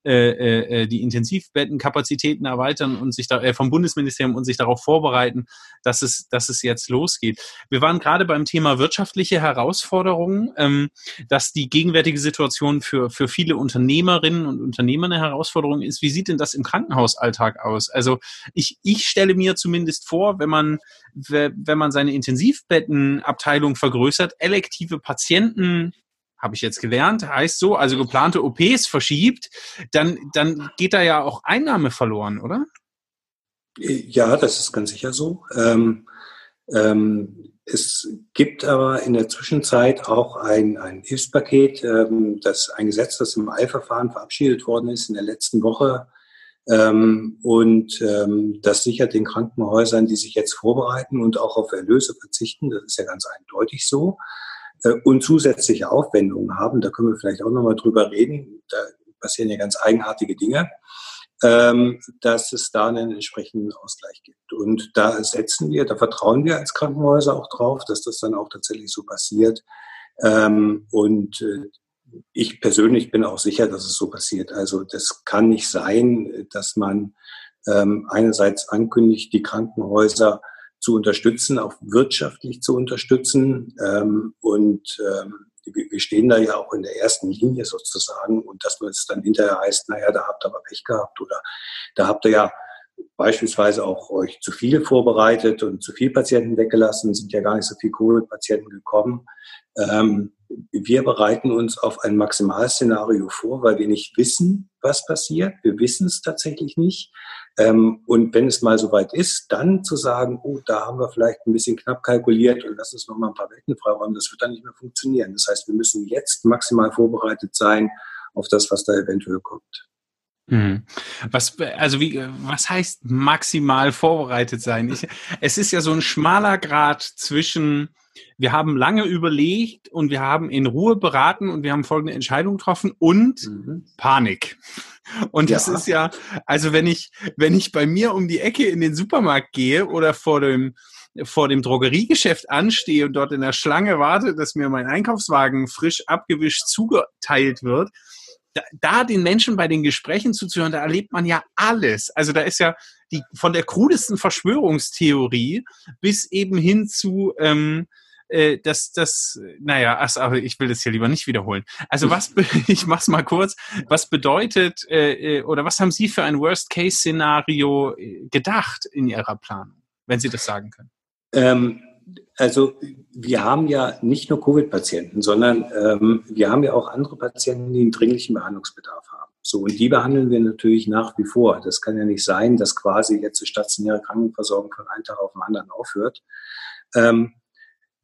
äh, äh, die Intensivbettenkapazitäten erweitern und sich da äh, vom Bundesministerium und sich darauf vorbereiten, dass es, dass es jetzt losgeht. Wir waren gerade beim Thema wirtschaftliche Herausforderungen, ähm, dass die gegenwärtige Situation für, für viele Unternehmerinnen und Unternehmer eine Herausforderung ist. Wie sieht denn das im Krankenhausalltag aus? Also ich, ich stelle mir zumindest vor, wenn man, wenn man seine Intensivbettenabteilung vergrößert, elektive Patienten habe ich jetzt gelernt, heißt so, also geplante OPs verschiebt, dann, dann geht da ja auch Einnahme verloren, oder? Ja, das ist ganz sicher so. Ähm, ähm, es gibt aber in der Zwischenzeit auch ein, ein Hilfspaket, ähm, das ein Gesetz, das im Eilverfahren verabschiedet worden ist in der letzten Woche. Ähm, und ähm, das sichert den Krankenhäusern, die sich jetzt vorbereiten und auch auf Erlöse verzichten. Das ist ja ganz eindeutig so. Äh, und zusätzliche Aufwendungen haben. Da können wir vielleicht auch nochmal drüber reden. Da passieren ja ganz eigenartige Dinge. ähm, dass es da einen entsprechenden Ausgleich gibt. Und da setzen wir, da vertrauen wir als Krankenhäuser auch drauf, dass das dann auch tatsächlich so passiert. Ähm, und äh, ich persönlich bin auch sicher, dass es so passiert. Also das kann nicht sein, dass man ähm, einerseits ankündigt, die Krankenhäuser zu unterstützen, auch wirtschaftlich zu unterstützen. Ähm, und ähm, wir stehen da ja auch in der ersten Linie sozusagen und dass man es dann hinterher heißt, naja, da habt ihr aber Pech gehabt oder da habt ihr ja beispielsweise auch euch zu viel vorbereitet und zu viel Patienten weggelassen, sind ja gar nicht so viele Covid-Patienten gekommen. Ähm, wir bereiten uns auf ein Maximalszenario vor, weil wir nicht wissen, was passiert. Wir wissen es tatsächlich nicht. Ähm, und wenn es mal soweit ist, dann zu sagen, oh, da haben wir vielleicht ein bisschen knapp kalkuliert und lass uns noch mal ein paar Welten freiräumen, das wird dann nicht mehr funktionieren. Das heißt, wir müssen jetzt maximal vorbereitet sein auf das, was da eventuell kommt. Mhm. Was, also wie, was heißt maximal vorbereitet sein? Ich, es ist ja so ein schmaler Grad zwischen, wir haben lange überlegt und wir haben in Ruhe beraten und wir haben folgende Entscheidung getroffen und mhm. Panik. Und das ja. ist ja, also wenn ich, wenn ich bei mir um die Ecke in den Supermarkt gehe oder vor dem, vor dem Drogeriegeschäft anstehe und dort in der Schlange warte, dass mir mein Einkaufswagen frisch abgewischt zugeteilt wird, da, da den Menschen bei den Gesprächen zuzuhören, da erlebt man ja alles. Also da ist ja die von der krudesten Verschwörungstheorie bis eben hin zu ähm, äh, das, das, naja, also ich will das hier lieber nicht wiederholen. Also was, ich mach's mal kurz, was bedeutet äh, äh, oder was haben Sie für ein Worst-Case-Szenario äh, gedacht in Ihrer Planung, wenn Sie das sagen können? Ähm, also wir haben ja nicht nur Covid-Patienten, sondern ähm, wir haben ja auch andere Patienten, die einen dringlichen Behandlungsbedarf haben. So, und die behandeln wir natürlich nach wie vor. Das kann ja nicht sein, dass quasi jetzt die stationäre Krankenversorgung von einem Tag auf den anderen aufhört. Ähm,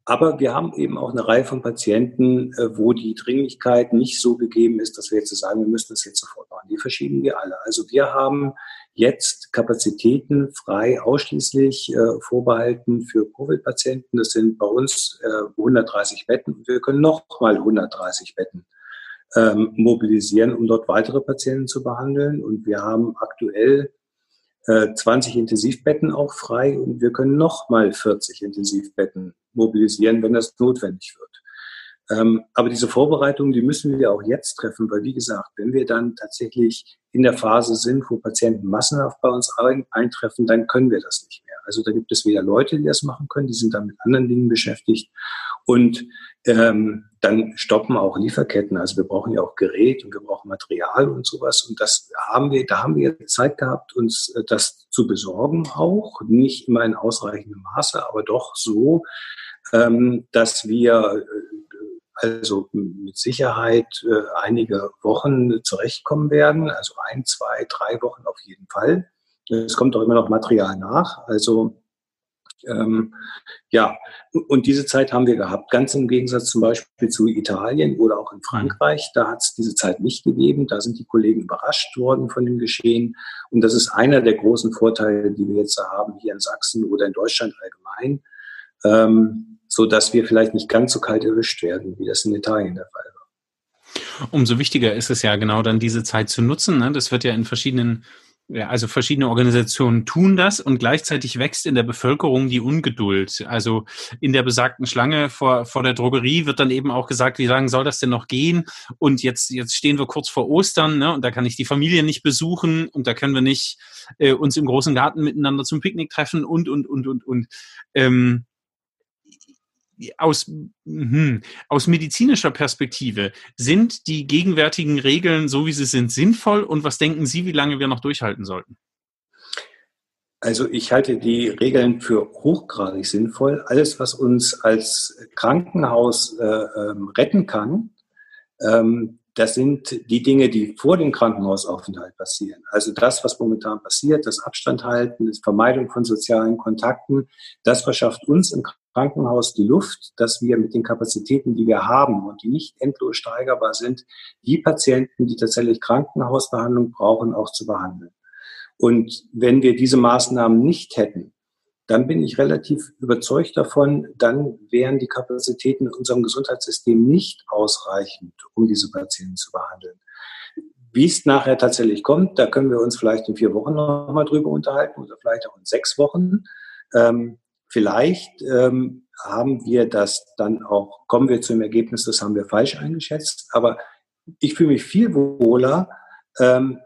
aber wir haben eben auch eine Reihe von Patienten, äh, wo die Dringlichkeit nicht so gegeben ist, dass wir jetzt sagen, wir müssen das jetzt sofort machen. Die verschieben wir alle. Also wir haben jetzt Kapazitäten frei ausschließlich äh, vorbehalten für Covid-Patienten. Das sind bei uns äh, 130 Betten und wir können noch mal 130 Betten ähm, mobilisieren, um dort weitere Patienten zu behandeln. Und wir haben aktuell 20 äh, Intensivbetten auch frei und wir können nochmal 40 Intensivbetten mobilisieren, wenn das notwendig wird. Ähm, aber diese Vorbereitungen, die müssen wir auch jetzt treffen, weil wie gesagt, wenn wir dann tatsächlich in der Phase sind, wo Patienten massenhaft bei uns eintreffen, dann können wir das nicht mehr. Also da gibt es weder Leute, die das machen können, die sind dann mit anderen Dingen beschäftigt und ähm, dann stoppen auch Lieferketten. Also wir brauchen ja auch Gerät und wir brauchen Material und sowas. Und das haben wir, da haben wir Zeit gehabt, uns äh, das zu besorgen auch. Nicht immer in ausreichendem Maße, aber doch so, ähm, dass wir äh, also mit Sicherheit äh, einige Wochen zurechtkommen werden. Also ein, zwei, drei Wochen auf jeden Fall. Es kommt auch immer noch Material nach. Also ähm, ja, und diese Zeit haben wir gehabt, ganz im Gegensatz zum Beispiel zu Italien oder auch in Frankreich. Da hat es diese Zeit nicht gegeben. Da sind die Kollegen überrascht worden von dem Geschehen. Und das ist einer der großen Vorteile, die wir jetzt haben hier in Sachsen oder in Deutschland allgemein, ähm, so dass wir vielleicht nicht ganz so kalt erwischt werden, wie das in Italien der Fall war. Umso wichtiger ist es ja genau dann diese Zeit zu nutzen. Ne? Das wird ja in verschiedenen ja, also verschiedene Organisationen tun das und gleichzeitig wächst in der Bevölkerung die Ungeduld. Also in der besagten Schlange vor, vor der Drogerie wird dann eben auch gesagt, wie lange soll das denn noch gehen? Und jetzt, jetzt stehen wir kurz vor Ostern, ne? Und da kann ich die Familie nicht besuchen und da können wir nicht äh, uns im großen Garten miteinander zum Picknick treffen und, und, und, und, und. Ähm, aus, hm, aus medizinischer Perspektive, sind die gegenwärtigen Regeln, so wie sie sind, sinnvoll? Und was denken Sie, wie lange wir noch durchhalten sollten? Also ich halte die Regeln für hochgradig sinnvoll. Alles, was uns als Krankenhaus äh, ähm, retten kann, ähm, das sind die Dinge, die vor dem Krankenhausaufenthalt passieren. Also das, was momentan passiert, das Abstand halten, die Vermeidung von sozialen Kontakten, das verschafft uns im Krankenhaus die Luft, dass wir mit den Kapazitäten, die wir haben und die nicht endlos steigerbar sind, die Patienten, die tatsächlich Krankenhausbehandlung brauchen, auch zu behandeln. Und wenn wir diese Maßnahmen nicht hätten, dann bin ich relativ überzeugt davon, dann wären die Kapazitäten in unserem Gesundheitssystem nicht ausreichend, um diese Patienten zu behandeln wie es nachher tatsächlich kommt, da können wir uns vielleicht in vier Wochen nochmal drüber unterhalten oder vielleicht auch in sechs Wochen. Ähm, vielleicht ähm, haben wir das dann auch, kommen wir zu dem Ergebnis, das haben wir falsch eingeschätzt. Aber ich fühle mich viel wohler, ähm,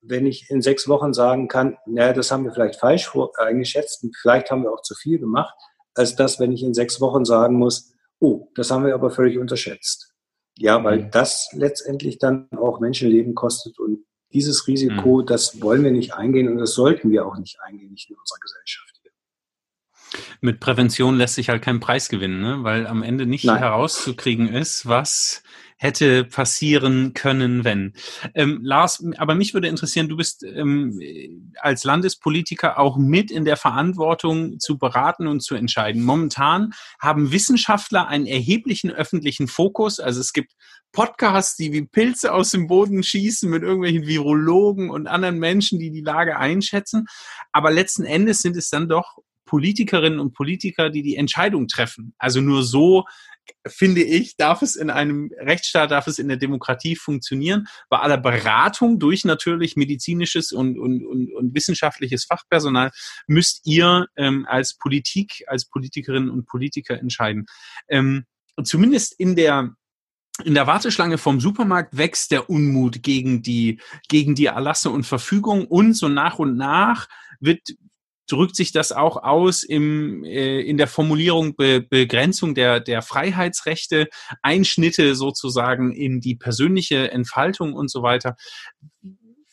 wenn ich in sechs Wochen sagen kann, naja, das haben wir vielleicht falsch eingeschätzt und vielleicht haben wir auch zu viel gemacht, als das, wenn ich in sechs Wochen sagen muss, oh, das haben wir aber völlig unterschätzt. Ja, weil mhm. das letztendlich dann auch Menschenleben kostet und dieses Risiko, mhm. das wollen wir nicht eingehen und das sollten wir auch nicht eingehen, nicht in unserer Gesellschaft. Mit Prävention lässt sich halt kein Preis gewinnen, ne? weil am Ende nicht Nein. herauszukriegen ist, was hätte passieren können, wenn. Ähm, Lars, aber mich würde interessieren, du bist ähm, als Landespolitiker auch mit in der Verantwortung zu beraten und zu entscheiden. Momentan haben Wissenschaftler einen erheblichen öffentlichen Fokus. Also es gibt Podcasts, die wie Pilze aus dem Boden schießen mit irgendwelchen Virologen und anderen Menschen, die die Lage einschätzen. Aber letzten Endes sind es dann doch Politikerinnen und Politiker, die die Entscheidung treffen. Also nur so finde ich, darf es in einem Rechtsstaat, darf es in der Demokratie funktionieren. Bei aller Beratung durch natürlich medizinisches und, und, und, und wissenschaftliches Fachpersonal müsst ihr ähm, als Politik, als Politikerinnen und Politiker entscheiden. Ähm, zumindest in der in der Warteschlange vom Supermarkt wächst der Unmut gegen die, gegen die Erlasse und Verfügung und so nach und nach wird, drückt sich das auch aus im, äh, in der Formulierung Be Begrenzung der, der Freiheitsrechte, Einschnitte sozusagen in die persönliche Entfaltung und so weiter.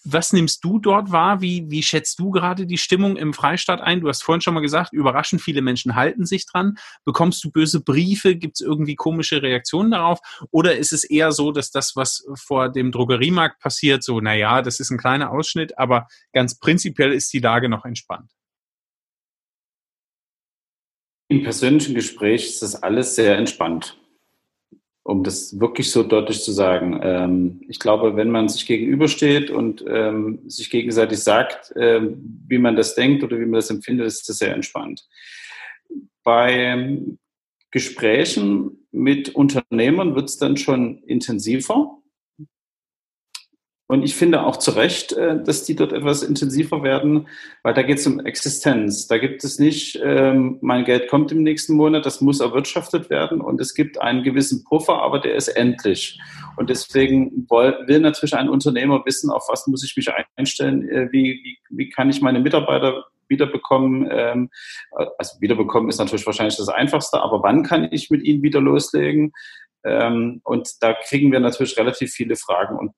Was nimmst du dort wahr? Wie, wie schätzt du gerade die Stimmung im Freistaat ein? Du hast vorhin schon mal gesagt, überraschend viele Menschen halten sich dran. Bekommst du böse Briefe? Gibt es irgendwie komische Reaktionen darauf? Oder ist es eher so, dass das, was vor dem Drogeriemarkt passiert, so, naja, das ist ein kleiner Ausschnitt, aber ganz prinzipiell ist die Lage noch entspannt? Im persönlichen Gespräch ist das alles sehr entspannt, um das wirklich so deutlich zu sagen. Ähm, ich glaube, wenn man sich gegenübersteht und ähm, sich gegenseitig sagt, ähm, wie man das denkt oder wie man das empfindet, ist das sehr entspannt. Bei Gesprächen mit Unternehmern wird es dann schon intensiver. Und ich finde auch zu Recht, äh, dass die dort etwas intensiver werden, weil da geht es um Existenz. Da gibt es nicht, ähm, mein Geld kommt im nächsten Monat, das muss erwirtschaftet werden und es gibt einen gewissen Puffer, aber der ist endlich. Und deswegen will natürlich ein Unternehmer wissen, auf was muss ich mich einstellen, äh, wie, wie, wie kann ich meine Mitarbeiter wiederbekommen. Ähm, also wiederbekommen ist natürlich wahrscheinlich das Einfachste, aber wann kann ich mit ihnen wieder loslegen? Ähm, und da kriegen wir natürlich relativ viele Fragen. Und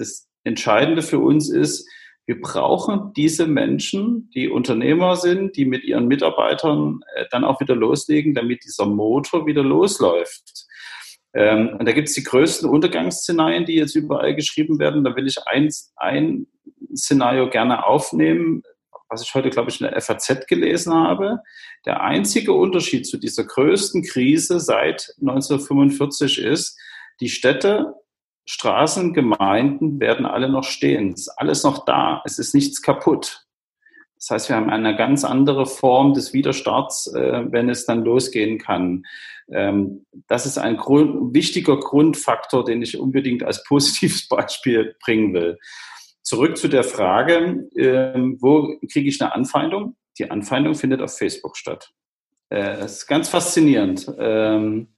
das Entscheidende für uns ist, wir brauchen diese Menschen, die Unternehmer sind, die mit ihren Mitarbeitern äh, dann auch wieder loslegen, damit dieser Motor wieder losläuft. Ähm, und da gibt es die größten Untergangsszenarien, die jetzt überall geschrieben werden. Da will ich ein, ein Szenario gerne aufnehmen, was ich heute, glaube ich, in der FAZ gelesen habe. Der einzige Unterschied zu dieser größten Krise seit 1945 ist, die Städte Straßen, Gemeinden werden alle noch stehen. Es ist alles noch da. Es ist nichts kaputt. Das heißt, wir haben eine ganz andere Form des Widerstarts, äh, wenn es dann losgehen kann. Ähm, das ist ein Grund, wichtiger Grundfaktor, den ich unbedingt als positives Beispiel bringen will. Zurück zu der Frage, ähm, wo kriege ich eine Anfeindung? Die Anfeindung findet auf Facebook statt. Äh, das ist ganz faszinierend. Ähm,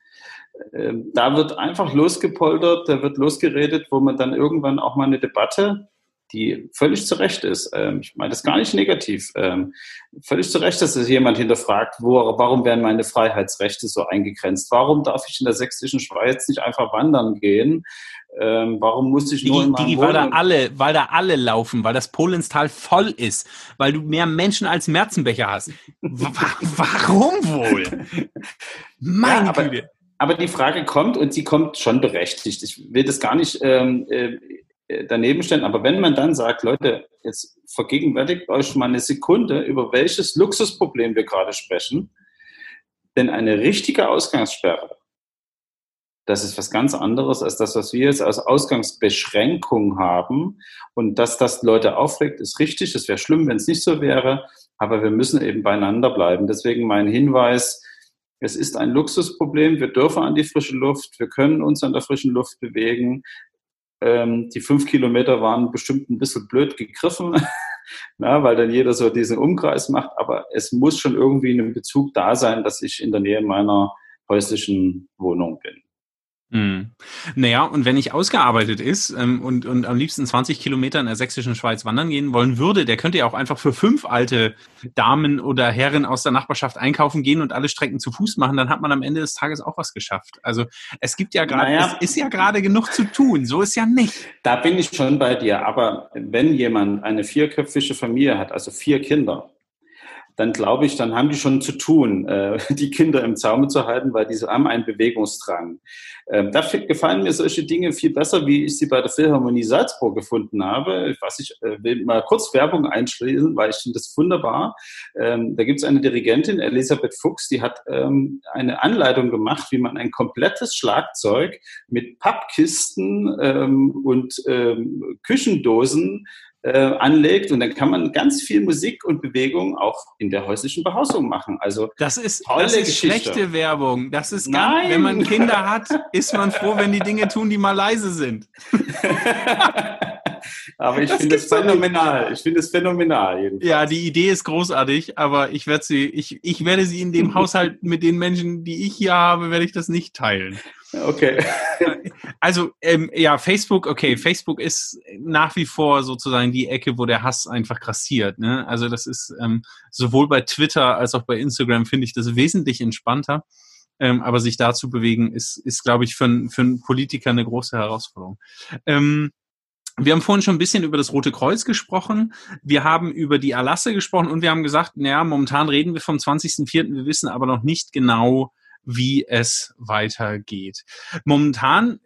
ähm, da wird einfach losgepoltert, da wird losgeredet, wo man dann irgendwann auch mal eine Debatte, die völlig zu Recht ist, ähm, ich meine das gar nicht negativ, ähm, völlig zu Recht, dass sich jemand hinterfragt, wo, warum werden meine Freiheitsrechte so eingegrenzt? Warum darf ich in der sächsischen Schweiz nicht einfach wandern gehen? warum muss ich nur die, die, weil da alle, weil da alle laufen, weil das Polenstal voll ist, weil du mehr Menschen als Merzenbecher hast. warum wohl? Meine ja, Güte aber die Frage kommt und sie kommt schon berechtigt. Ich will das gar nicht ähm, äh, daneben stellen, aber wenn man dann sagt, Leute, jetzt vergegenwärtigt euch mal eine Sekunde, über welches Luxusproblem wir gerade sprechen, denn eine richtige Ausgangssperre, das ist was ganz anderes als das, was wir jetzt als Ausgangsbeschränkung haben. Und dass das Leute aufregt, ist richtig. Es wäre schlimm, wenn es nicht so wäre. Aber wir müssen eben beieinander bleiben. Deswegen mein Hinweis, es ist ein Luxusproblem. Wir dürfen an die frische Luft. Wir können uns an der frischen Luft bewegen. Ähm, die fünf Kilometer waren bestimmt ein bisschen blöd gegriffen, na, weil dann jeder so diesen Umkreis macht. Aber es muss schon irgendwie ein Bezug da sein, dass ich in der Nähe meiner häuslichen Wohnung bin. Hm. Naja, und wenn ich ausgearbeitet ist ähm, und, und am liebsten 20 Kilometer in der sächsischen Schweiz wandern gehen wollen würde, der könnte ja auch einfach für fünf alte Damen oder Herren aus der Nachbarschaft einkaufen gehen und alle Strecken zu Fuß machen, dann hat man am Ende des Tages auch was geschafft. Also es gibt ja gerade, naja. es ist ja gerade genug zu tun, so ist ja nicht. Da bin ich schon bei dir, aber wenn jemand eine vierköpfige Familie hat, also vier Kinder, dann glaube ich, dann haben die schon zu tun, äh, die Kinder im Zaume zu halten, weil diese haben einen Bewegungsdrang. Ähm, da gefallen mir solche Dinge viel besser, wie ich sie bei der Philharmonie Salzburg gefunden habe. Ich äh, will mal kurz Werbung einschließen, weil ich finde das wunderbar. Ähm, da gibt es eine Dirigentin, Elisabeth Fuchs, die hat ähm, eine Anleitung gemacht, wie man ein komplettes Schlagzeug mit Pappkisten ähm, und ähm, Küchendosen äh, anlegt und dann kann man ganz viel Musik und Bewegung auch in der häuslichen Behausung machen. Also das ist, das ist schlechte Werbung. Das ist gar, Nein. wenn man Kinder hat, ist man froh, wenn die Dinge tun, die mal leise sind. aber ich finde es phänomenal. Ich finde es phänomenal. Jedenfalls. Ja, die Idee ist großartig, aber ich werde sie, ich, ich werde sie in dem Haushalt mit den Menschen, die ich hier habe, werde ich das nicht teilen. Okay. Also ähm, ja, Facebook, okay, Facebook ist nach wie vor sozusagen die Ecke, wo der Hass einfach grassiert. Ne? Also das ist ähm, sowohl bei Twitter als auch bei Instagram finde ich das wesentlich entspannter. Ähm, aber sich da zu bewegen, ist, ist glaube ich, für, für einen Politiker eine große Herausforderung. Ähm, wir haben vorhin schon ein bisschen über das Rote Kreuz gesprochen. Wir haben über die Erlasse gesprochen und wir haben gesagt, naja, momentan reden wir vom 20.04. Wir wissen aber noch nicht genau, wie es weitergeht. Momentan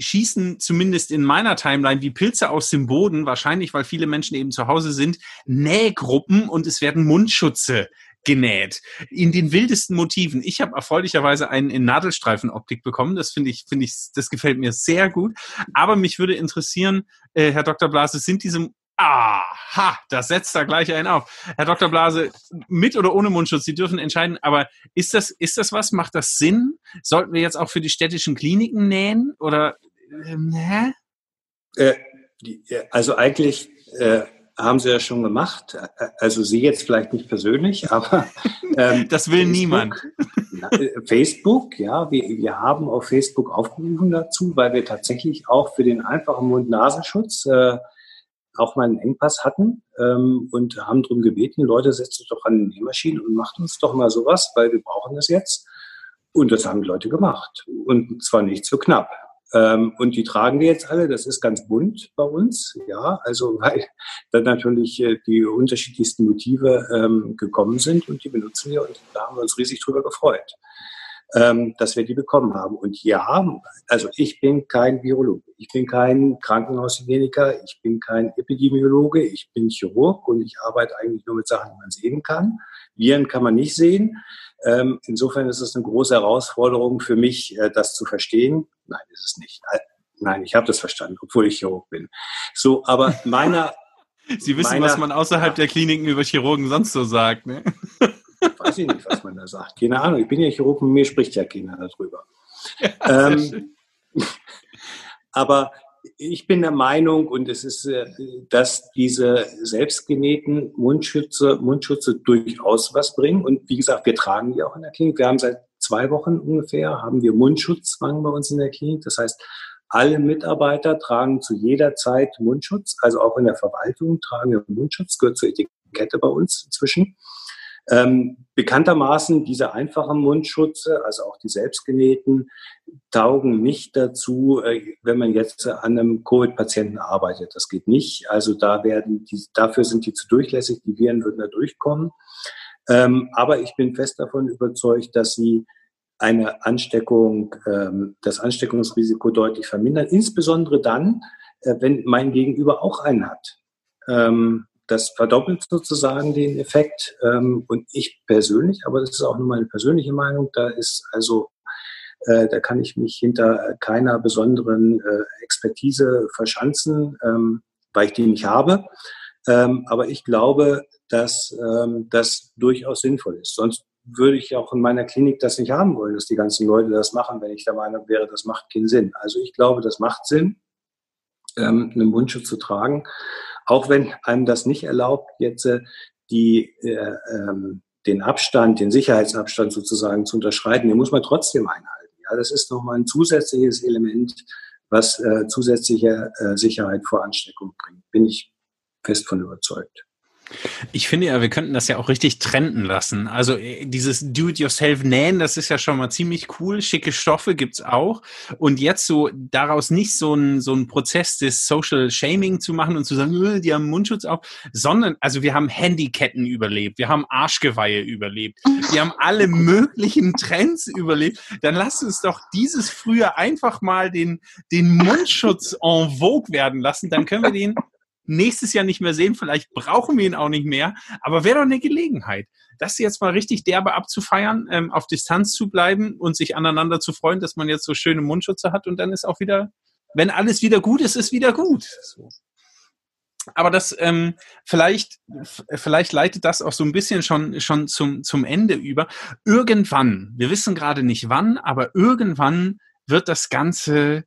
schießen zumindest in meiner Timeline wie Pilze aus dem Boden, wahrscheinlich weil viele Menschen eben zu Hause sind, Nähgruppen und es werden Mundschutze genäht in den wildesten Motiven. Ich habe erfreulicherweise einen in Nadelstreifenoptik bekommen. Das finde ich, finde ich, das gefällt mir sehr gut. Aber mich würde interessieren, äh, Herr Dr. Blase, sind diese Aha, das setzt da gleich einen auf. Herr Dr. Blase, mit oder ohne Mundschutz, Sie dürfen entscheiden, aber ist das, ist das was? Macht das Sinn? Sollten wir jetzt auch für die städtischen Kliniken nähen? Oder, ähm, hä? Äh, die, also eigentlich äh, haben sie ja schon gemacht. Also Sie jetzt vielleicht nicht persönlich, aber ähm, das will Facebook, niemand. Äh, Facebook, ja, wir, wir haben auf Facebook aufgerufen dazu, weil wir tatsächlich auch für den einfachen Mund-Nasenschutz äh, auch mal einen Engpass hatten ähm, und haben darum gebeten, Leute, setzt euch doch an die Nähmaschine und macht uns doch mal sowas, weil wir brauchen das jetzt. Und das haben die Leute gemacht. Und zwar nicht so knapp. Ähm, und die tragen wir jetzt alle. Das ist ganz bunt bei uns. Ja, also weil dann natürlich äh, die unterschiedlichsten Motive ähm, gekommen sind und die benutzen wir und da haben wir uns riesig drüber gefreut, ähm, dass wir die bekommen haben. Und ja, also ich bin kein Virologe, ich bin kein Krankenhaushygieniker, ich bin kein Epidemiologe, ich bin Chirurg und ich arbeite eigentlich nur mit Sachen, die man sehen kann. Viren kann man nicht sehen. Ähm, insofern ist es eine große Herausforderung für mich, äh, das zu verstehen. Nein, ist es nicht. Äh, nein, ich habe das verstanden, obwohl ich Chirurg bin. So, aber meiner. Sie wissen, meiner, was man außerhalb der Kliniken über Chirurgen sonst so sagt, ne? Weiß ich nicht, was man da sagt. Keine Ahnung. Ich bin ja Chirurg und mir spricht ja keiner darüber. Ja, ähm, aber ich bin der Meinung, und es ist, äh, dass diese selbstgenähten Mundschütze, Mundschütze durchaus was bringen. Und wie gesagt, wir tragen die auch in der Klinik. Wir haben seit zwei Wochen ungefähr, haben wir Mundschutzzwang bei uns in der Klinik. Das heißt, alle Mitarbeiter tragen zu jeder Zeit Mundschutz, also auch in der Verwaltung tragen wir Mundschutz, gehört zur Etikette bei uns inzwischen. Ähm, bekanntermaßen diese einfachen Mundschutze, also auch die selbstgenähten, taugen nicht dazu, äh, wenn man jetzt an einem Covid-Patienten arbeitet. Das geht nicht. Also da werden die, dafür sind die zu durchlässig. Die Viren würden da durchkommen. Ähm, aber ich bin fest davon überzeugt, dass sie eine Ansteckung, ähm, das Ansteckungsrisiko deutlich vermindern. Insbesondere dann, äh, wenn mein Gegenüber auch einen hat. Ähm, das verdoppelt sozusagen den Effekt. Ähm, und ich persönlich, aber das ist auch nur meine persönliche Meinung, da ist also, äh, da kann ich mich hinter keiner besonderen äh, Expertise verschanzen, ähm, weil ich die nicht habe. Ähm, aber ich glaube, dass das durchaus sinnvoll ist. Sonst würde ich auch in meiner Klinik das nicht haben wollen, dass die ganzen Leute das machen, wenn ich der Meinung wäre, das macht keinen Sinn. Also ich glaube, das macht Sinn. ähm, einen Mundschutz zu tragen. Auch wenn einem das nicht erlaubt, jetzt äh, die, äh, ähm, den Abstand, den Sicherheitsabstand sozusagen zu unterschreiten, den muss man trotzdem einhalten. Ja, das ist nochmal ein zusätzliches Element, was äh, zusätzliche äh, Sicherheit vor Ansteckung bringt. Bin ich fest von überzeugt. Ich finde ja, wir könnten das ja auch richtig trenden lassen. Also äh, dieses Do-it-yourself nähen, das ist ja schon mal ziemlich cool. Schicke Stoffe gibt's auch. Und jetzt so daraus nicht so ein, so ein Prozess des Social Shaming zu machen und zu sagen, äh, die haben Mundschutz auf, sondern, also wir haben Handyketten überlebt, wir haben Arschgeweihe überlebt, wir haben alle möglichen Trends überlebt. Dann lasst uns doch dieses früher einfach mal den, den Mundschutz en vogue werden lassen. Dann können wir den nächstes Jahr nicht mehr sehen. Vielleicht brauchen wir ihn auch nicht mehr. Aber wäre doch eine Gelegenheit, das jetzt mal richtig derbe abzufeiern, ähm, auf Distanz zu bleiben und sich aneinander zu freuen, dass man jetzt so schöne Mundschutze hat und dann ist auch wieder, wenn alles wieder gut ist, ist wieder gut. So. Aber das ähm, vielleicht, vielleicht leitet das auch so ein bisschen schon, schon zum, zum Ende über. Irgendwann, wir wissen gerade nicht wann, aber irgendwann wird das Ganze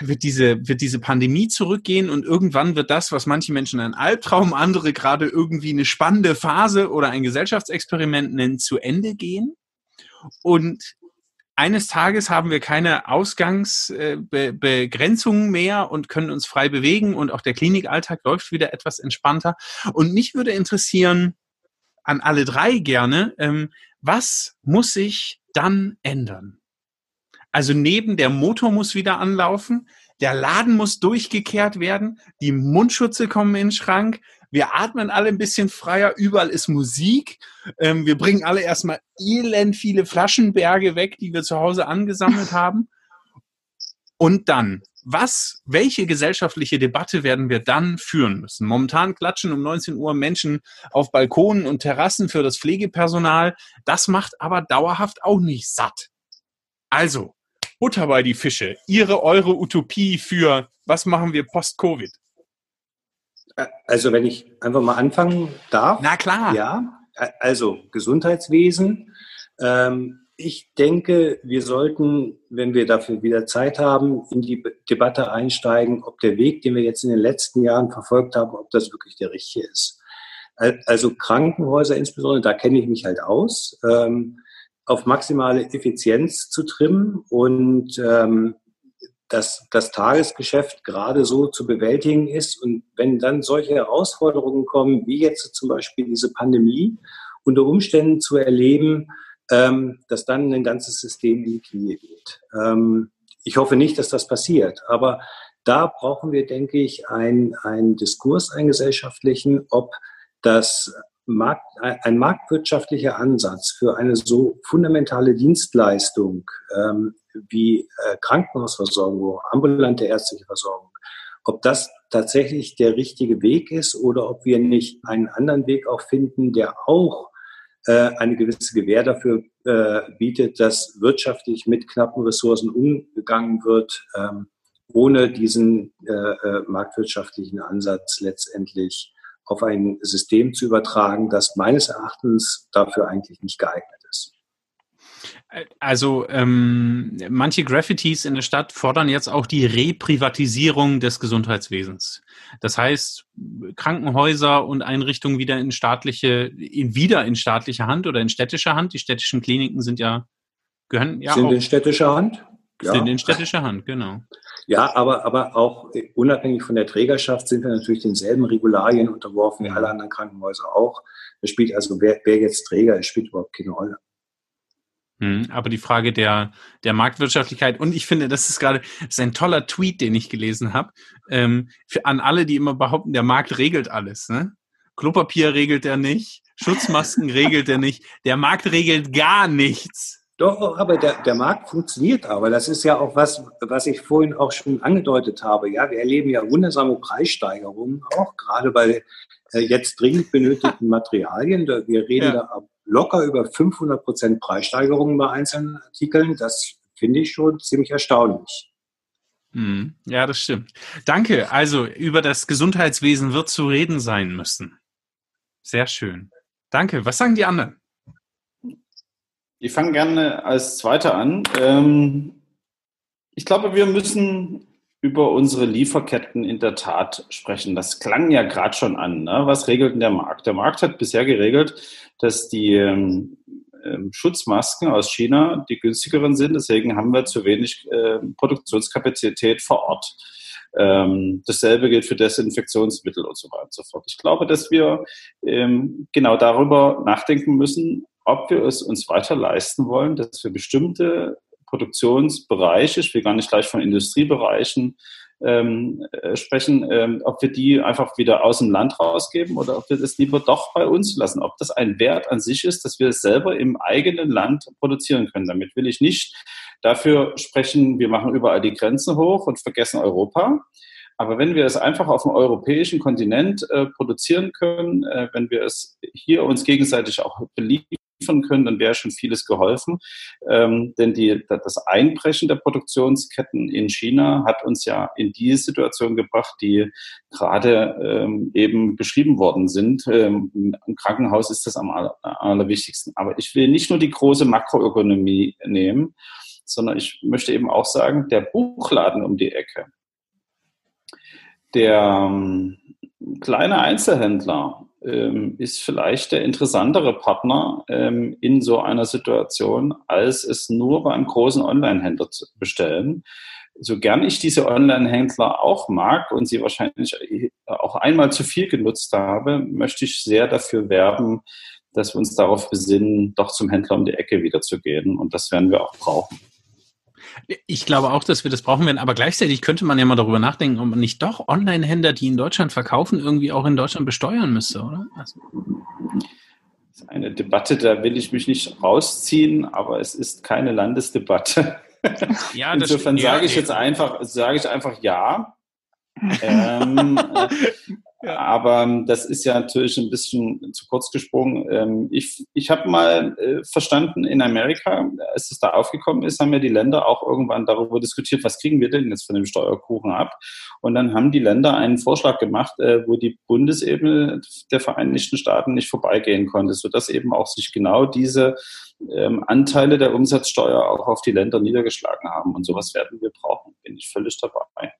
wird diese, wird diese Pandemie zurückgehen und irgendwann wird das, was manche Menschen ein Albtraum, andere gerade irgendwie eine spannende Phase oder ein Gesellschaftsexperiment nennen, zu Ende gehen. Und eines Tages haben wir keine Ausgangsbegrenzungen äh, mehr und können uns frei bewegen und auch der Klinikalltag läuft wieder etwas entspannter. Und mich würde interessieren, an alle drei gerne, ähm, was muss sich dann ändern? Also neben der Motor muss wieder anlaufen, der Laden muss durchgekehrt werden, die Mundschutze kommen in den Schrank, wir atmen alle ein bisschen freier, überall ist Musik, ähm, wir bringen alle erstmal elend viele Flaschenberge weg, die wir zu Hause angesammelt haben. Und dann, was, welche gesellschaftliche Debatte werden wir dann führen müssen? Momentan klatschen um 19 Uhr Menschen auf Balkonen und Terrassen für das Pflegepersonal. Das macht aber dauerhaft auch nicht satt. Also, Butter bei die Fische. Ihre, eure Utopie für, was machen wir post-Covid? Also wenn ich einfach mal anfangen darf. Na klar. Ja, also Gesundheitswesen. Ähm, ich denke, wir sollten, wenn wir dafür wieder Zeit haben, in die Debatte einsteigen, ob der Weg, den wir jetzt in den letzten Jahren verfolgt haben, ob das wirklich der richtige ist. Also Krankenhäuser insbesondere, da kenne ich mich halt aus. Ähm, auf maximale Effizienz zu trimmen und ähm, dass das Tagesgeschäft gerade so zu bewältigen ist. Und wenn dann solche Herausforderungen kommen, wie jetzt zum Beispiel diese Pandemie, unter Umständen zu erleben, ähm, dass dann ein ganzes System in die Knie geht. Ähm, ich hoffe nicht, dass das passiert, aber da brauchen wir, denke ich, einen Diskurs, einen gesellschaftlichen, ob das Markt, ein marktwirtschaftlicher Ansatz für eine so fundamentale Dienstleistung ähm, wie äh, Krankenhausversorgung, ambulante ärztliche Versorgung, ob das tatsächlich der richtige Weg ist oder ob wir nicht einen anderen Weg auch finden, der auch äh, eine gewisse Gewähr dafür äh, bietet, dass wirtschaftlich mit knappen Ressourcen umgegangen wird, ähm, ohne diesen äh, äh marktwirtschaftlichen Ansatz letztendlich auf ein System zu übertragen, das meines Erachtens dafür eigentlich nicht geeignet ist. Also ähm, manche Graffitis in der Stadt fordern jetzt auch die Reprivatisierung des Gesundheitswesens. Das heißt, Krankenhäuser und Einrichtungen wieder in staatliche, in, wieder in staatliche Hand oder in städtischer Hand. Die städtischen Kliniken sind ja gehören ja sind auch, in städtischer Hand. Ja. Sind in städtischer Hand, genau. Ja, aber, aber auch unabhängig von der Trägerschaft sind wir natürlich denselben Regularien unterworfen wie alle anderen Krankenhäuser auch. Das spielt also, wer, wer jetzt Träger ist, spielt überhaupt keine Rolle. Hm, aber die Frage der, der Marktwirtschaftlichkeit, und ich finde, das ist gerade, das ist ein toller Tweet, den ich gelesen habe, ähm, für, an alle, die immer behaupten, der Markt regelt alles. Ne? Klopapier regelt er nicht, Schutzmasken regelt er nicht, der Markt regelt gar nichts. Doch, aber der, der Markt funktioniert aber. Das ist ja auch was, was ich vorhin auch schon angedeutet habe. Ja, wir erleben ja wundersame Preissteigerungen, auch gerade bei äh, jetzt dringend benötigten Materialien. Wir reden ja. da locker über 500 Prozent Preissteigerungen bei einzelnen Artikeln. Das finde ich schon ziemlich erstaunlich. Hm. Ja, das stimmt. Danke. Also über das Gesundheitswesen wird zu reden sein müssen. Sehr schön. Danke. Was sagen die anderen? Ich fange gerne als Zweiter an. Ähm, ich glaube, wir müssen über unsere Lieferketten in der Tat sprechen. Das klang ja gerade schon an. Ne? Was regelt denn der Markt? Der Markt hat bisher geregelt, dass die ähm, ähm, Schutzmasken aus China die günstigeren sind. Deswegen haben wir zu wenig äh, Produktionskapazität vor Ort. Ähm, dasselbe gilt für Desinfektionsmittel und so weiter und so fort. Ich glaube, dass wir ähm, genau darüber nachdenken müssen, ob wir es uns weiter leisten wollen, dass wir bestimmte Produktionsbereiche, ich will gar nicht gleich von Industriebereichen ähm, äh, sprechen, ähm, ob wir die einfach wieder aus dem Land rausgeben oder ob wir das lieber doch bei uns lassen. Ob das ein Wert an sich ist, dass wir es selber im eigenen Land produzieren können. Damit will ich nicht dafür sprechen, wir machen überall die Grenzen hoch und vergessen Europa. Aber wenn wir es einfach auf dem europäischen Kontinent äh, produzieren können, äh, wenn wir es hier uns gegenseitig auch beliefern liefern können, dann wäre schon vieles geholfen. Ähm, denn die, das Einbrechen der Produktionsketten in China hat uns ja in die Situation gebracht, die gerade ähm, eben beschrieben worden sind. Ähm, Im Krankenhaus ist das am aller, allerwichtigsten. Aber ich will nicht nur die große Makroökonomie nehmen, sondern ich möchte eben auch sagen, der Buchladen um die Ecke, der ähm, kleine Einzelhändler, ähm, ist vielleicht der interessantere Partner ähm, in so einer Situation, als es nur beim großen Online-Händler zu bestellen. So gern ich diese Online-Händler auch mag und sie wahrscheinlich auch einmal zu viel genutzt habe, möchte ich sehr dafür werben, dass wir uns darauf besinnen, doch zum Händler um die Ecke wieder zu gehen. Und das werden wir auch brauchen. Ich glaube auch, dass wir das brauchen werden, aber gleichzeitig könnte man ja mal darüber nachdenken, ob man nicht doch Online-Händler, die in Deutschland verkaufen, irgendwie auch in Deutschland besteuern müsste, oder? Also. Das ist eine Debatte, da will ich mich nicht rausziehen, aber es ist keine Landesdebatte. Ja, Insofern sage ich jetzt einfach, sage ich einfach ja. ähm, Ja. Aber ähm, das ist ja natürlich ein bisschen zu kurz gesprungen. Ähm, ich ich habe mal äh, verstanden, in Amerika, als es da aufgekommen ist, haben ja die Länder auch irgendwann darüber diskutiert, was kriegen wir denn jetzt von dem Steuerkuchen ab? Und dann haben die Länder einen Vorschlag gemacht, äh, wo die Bundesebene der Vereinigten Staaten nicht vorbeigehen konnte, sodass eben auch sich genau diese ähm, Anteile der Umsatzsteuer auch auf die Länder niedergeschlagen haben. Und sowas werden wir brauchen, bin ich völlig dabei.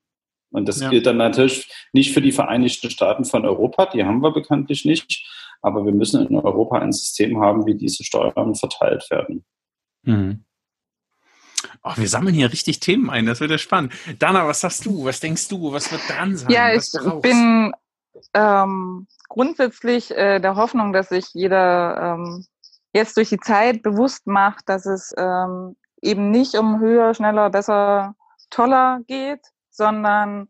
Und das ja. gilt dann natürlich nicht für die Vereinigten Staaten von Europa, die haben wir bekanntlich nicht, aber wir müssen in Europa ein System haben, wie diese Steuern verteilt werden. Mhm. Oh, wir sammeln hier richtig Themen ein, das wird ja spannend. Dana, was sagst du? Was denkst du? Was wird dran sein? Ja, ich bin ähm, grundsätzlich äh, der Hoffnung, dass sich jeder ähm, jetzt durch die Zeit bewusst macht, dass es ähm, eben nicht um höher, schneller, besser, toller geht, sondern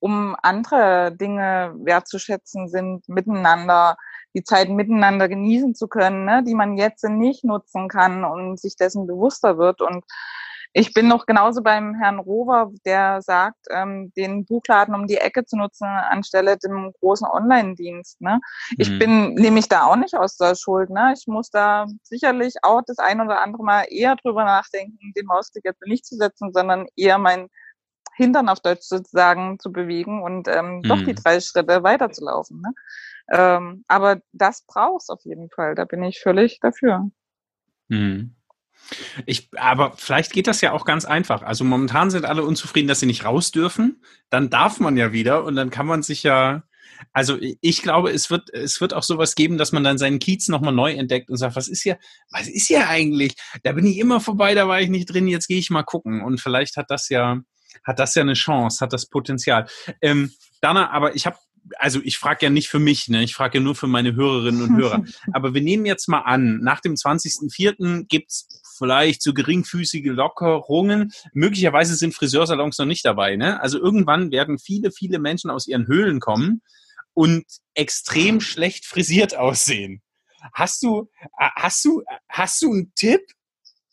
um andere Dinge wertzuschätzen sind, miteinander, die Zeit miteinander genießen zu können, ne, die man jetzt nicht nutzen kann und sich dessen bewusster wird. Und ich bin noch genauso beim Herrn Rover, der sagt, ähm, den Buchladen um die Ecke zu nutzen anstelle dem großen Online-Dienst. Ne? Ich mhm. bin nämlich da auch nicht aus der Schuld. Ne? Ich muss da sicherlich auch das ein oder andere Mal eher drüber nachdenken, den Mausklick jetzt nicht zu setzen, sondern eher mein Hintern auf Deutsch sozusagen zu bewegen und ähm, mhm. doch die mhm. drei Schritte weiterzulaufen. Ne? Ähm, aber das brauchst auf jeden Fall. Da bin ich völlig dafür. Mhm. Ich, aber vielleicht geht das ja auch ganz einfach. Also momentan sind alle unzufrieden, dass sie nicht raus dürfen. Dann darf man ja wieder und dann kann man sich ja, also ich glaube, es wird, es wird auch sowas geben, dass man dann seinen Kiez nochmal neu entdeckt und sagt, was ist hier, was ist hier eigentlich? Da bin ich immer vorbei, da war ich nicht drin, jetzt gehe ich mal gucken. Und vielleicht hat das ja, hat das ja eine Chance, hat das Potenzial. Ähm, Dana, aber ich habe also ich frage ja nicht für mich, ne? ich frage ja nur für meine Hörerinnen und Hörer. Aber wir nehmen jetzt mal an, nach dem 20.04. gibt's vielleicht so geringfüßige Lockerungen. Möglicherweise sind Friseursalons noch nicht dabei. Ne? Also irgendwann werden viele, viele Menschen aus ihren Höhlen kommen und extrem schlecht frisiert aussehen. Hast du, hast du, hast du einen Tipp?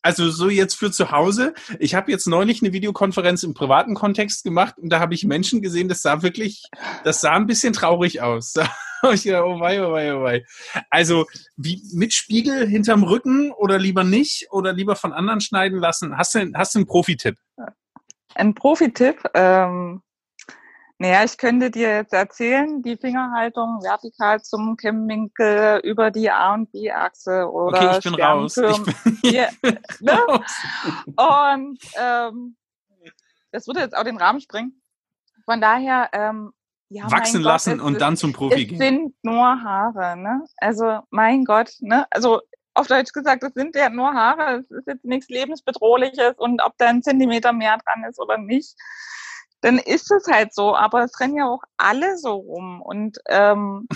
Also so jetzt für zu Hause. Ich habe jetzt neulich eine Videokonferenz im privaten Kontext gemacht und da habe ich Menschen gesehen, das sah wirklich, das sah ein bisschen traurig aus. ich gedacht, oh wei, oh wei, oh wei. Also wie mit Spiegel hinterm Rücken oder lieber nicht oder lieber von anderen schneiden lassen? Hast du, hast du einen Profi-Tipp? Ein Profi-Tipp? Ähm, naja, ich könnte dir jetzt erzählen, die Fingerhaltung vertikal zum Kemmwinkel über die A- und B-Achse oder Okay, ich bin raus. Ich bin ja, ne? Und ähm, das würde jetzt auch den Rahmen springen. von daher, ähm, ja, wachsen mein lassen Gott, und es, dann zum Profi es gehen. sind nur Haare, ne? Also mein Gott, ne? Also auf Deutsch gesagt, es sind ja nur Haare. Es ist jetzt nichts lebensbedrohliches und ob da ein Zentimeter mehr dran ist oder nicht, dann ist es halt so. Aber es rennen ja auch alle so rum. Und ähm,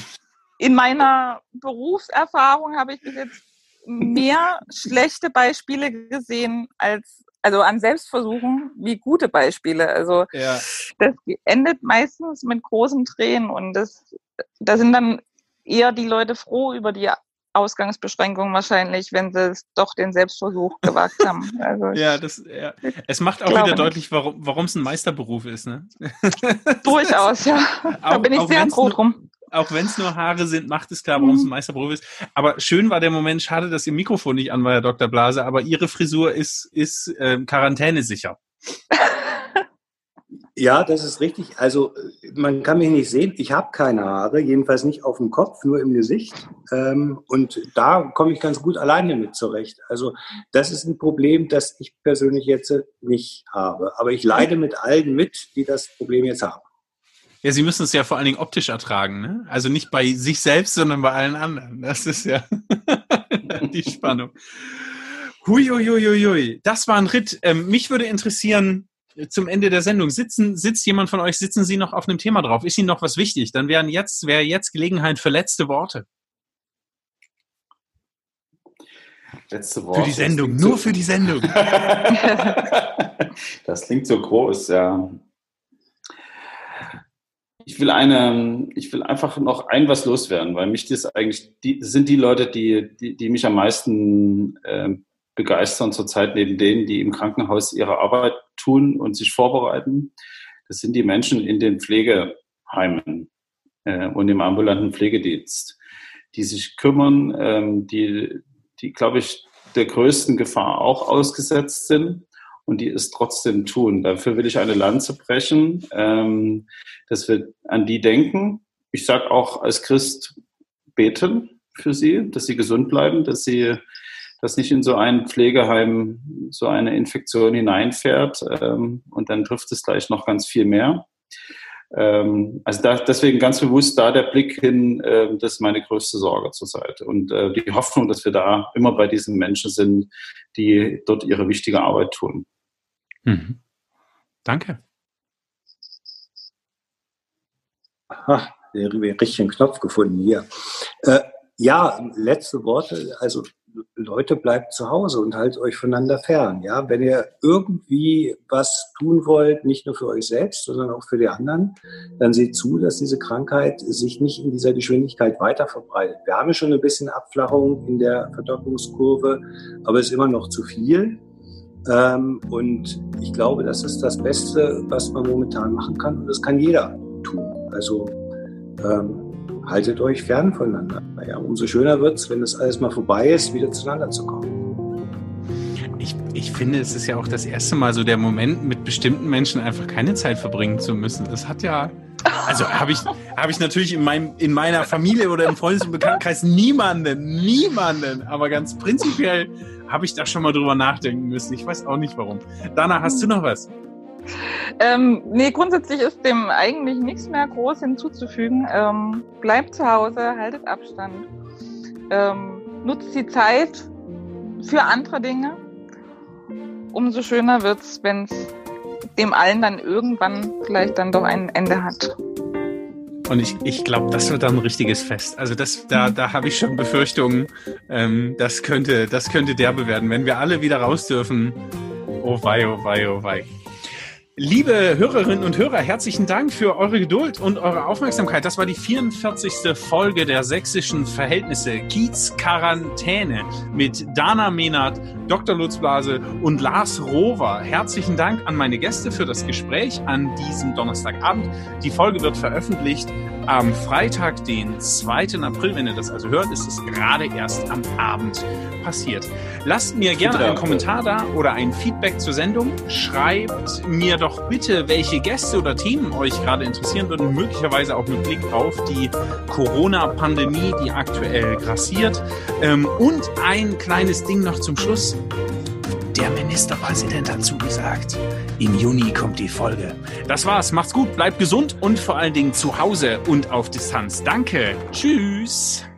in meiner Berufserfahrung habe ich bis jetzt mehr schlechte Beispiele gesehen als also an Selbstversuchen wie gute Beispiele. Also Ja. das endet meistens mit großen Tränen und das, da sind dann eher die Leute froh über die Ausgangsbeschränkungen wahrscheinlich, wenn sie es doch den Selbstversuch gewagt haben. Also Ja, das, ja. Es macht auch wieder nicht. deutlich, warum warum es ein Meisterberuf ist. Ne? durchaus, ja. Da Auch- bin ich sehr froh drum. Auch wenn es nur Haare sind, macht es klar, warum es ein Mhm. Meisterberuf ist. Aber schön war der Moment, schade, dass Ihr Mikrofon nicht an war, Herr Dr. Blase, aber Ihre Frisur ist, ist ähm, quarantänesicher. Ja, das ist richtig. Also man kann mich nicht sehen. Ich habe keine Haare, jedenfalls nicht auf dem Kopf, nur im Gesicht. Ähm, und da komme ich ganz gut alleine mit zurecht. Also das ist ein Problem, das ich persönlich jetzt nicht habe. Aber ich leide mit allen mit, die das Problem jetzt haben. Ja, Sie müssen es ja vor allen Dingen optisch ertragen, ne? Also nicht bei sich selbst, sondern bei allen anderen. Das ist ja die Spannung. Huiuiuiui. Das war ein Ritt. Ähm, mich würde interessieren, zum Ende der Sendung, sitzen, sitzt jemand von euch, sitzen Sie noch auf einem Thema drauf? Ist Ihnen noch was wichtig? Dann wären jetzt, wäre jetzt Gelegenheit für letzte Worte. Letzte Wort. Für die Sendung, nur für die Sendung. das klingt so groß, ja. Ich will eine, ich will einfach noch ein was loswerden, weil mich das eigentlich, die sind die Leute, die, die, die mich am meisten äh, begeistern zurzeit neben denen, die im Krankenhaus ihre Arbeit tun und sich vorbereiten. Das sind die Menschen in den Pflegeheimen äh, und im ambulanten Pflegedienst, die sich kümmern, ähm, die, die, glaube ich, der größten Gefahr auch ausgesetzt sind und die es trotzdem tun. Dafür will ich eine Lanze brechen, ähm, dass wir an die denken. Ich sage auch als Christ beten für sie, dass sie gesund bleiben, dass sie dass nicht in so ein Pflegeheim so eine Infektion hineinfährt ähm, und dann trifft es gleich noch ganz viel mehr. Ähm, also da, deswegen ganz bewusst da der Blick hin, äh, das ist meine größte Sorge zurzeit. Und äh, die Hoffnung, dass wir da immer bei diesen Menschen sind, die dort ihre wichtige Arbeit tun. Mhm. Danke. Aha, der richtigen Knopf gefunden hier. Äh, ja, letzte Worte. Also Leute, bleibt zu Hause und haltet euch voneinander fern. Ja, wenn ihr irgendwie was tun wollt, nicht nur für euch selbst, sondern auch für die anderen, dann seht zu, dass diese Krankheit sich nicht in dieser Geschwindigkeit weiter verbreitet. Wir haben schon ein bisschen Abflachung in der Verdopplungskurve, aber es ist immer noch zu viel. Ähm, und ich glaube, das ist das Beste, was man momentan machen kann. Und das kann jeder tun. Also ähm, haltet euch fern voneinander. Ja, umso schöner wird es, wenn das alles mal vorbei ist, wieder zueinander zu kommen. Ich, ich finde, es ist ja auch das erste Mal so der Moment, mit bestimmten Menschen einfach keine Zeit verbringen zu müssen. Das hat ja, also habe ich, habe ich natürlich in, meinem, in meiner Familie oder im Freundes- und Bekanntenkreis niemanden, niemanden, aber ganz prinzipiell habe ich da schon mal drüber nachdenken müssen. Ich weiß auch nicht warum. Dana, hast du noch was? Ähm, nee, grundsätzlich ist dem eigentlich nichts mehr groß hinzuzufügen. Ähm, bleibt zu Hause, haltet Abstand. Ähm, nutzt die Zeit für andere Dinge. Umso schöner wird's, wenn es dem allen dann irgendwann vielleicht dann doch ein Ende hat. Und ich, ich glaube, das wird dann ein richtiges Fest. Also das, da, da habe ich schon Befürchtungen. Ähm, das könnte, das könnte derbe werden, wenn wir alle wieder raus dürfen. Oh wei, oh wei, oh wei. Liebe Hörerinnen und Hörer, herzlichen Dank für eure Geduld und eure Aufmerksamkeit. Das war die 44. Folge der sächsischen Verhältnisse Kiez Quarantäne mit Dana Mehnert, Dr. Lutz Blase und Lars Rover. Herzlichen Dank an meine Gäste für das Gespräch an diesem Donnerstagabend. Die Folge wird veröffentlicht am Freitag, den 2. April. Wenn ihr das also hört, ist es gerade erst am Abend passiert. Lasst mir gerne einen Kommentar da oder ein Feedback zur Sendung. Schreibt mir doch bitte, welche Gäste oder Themen euch gerade interessieren würden, möglicherweise auch mit Blick auf die Corona-Pandemie, die aktuell grassiert. Ähm, und ein kleines Ding noch zum Schluss Der Ministerpräsident hat zugesagt. Im Juni kommt die Folge. Das war's. Macht's gut, bleibt gesund und vor allen Dingen zu Hause und auf Distanz. Danke. Tschüss.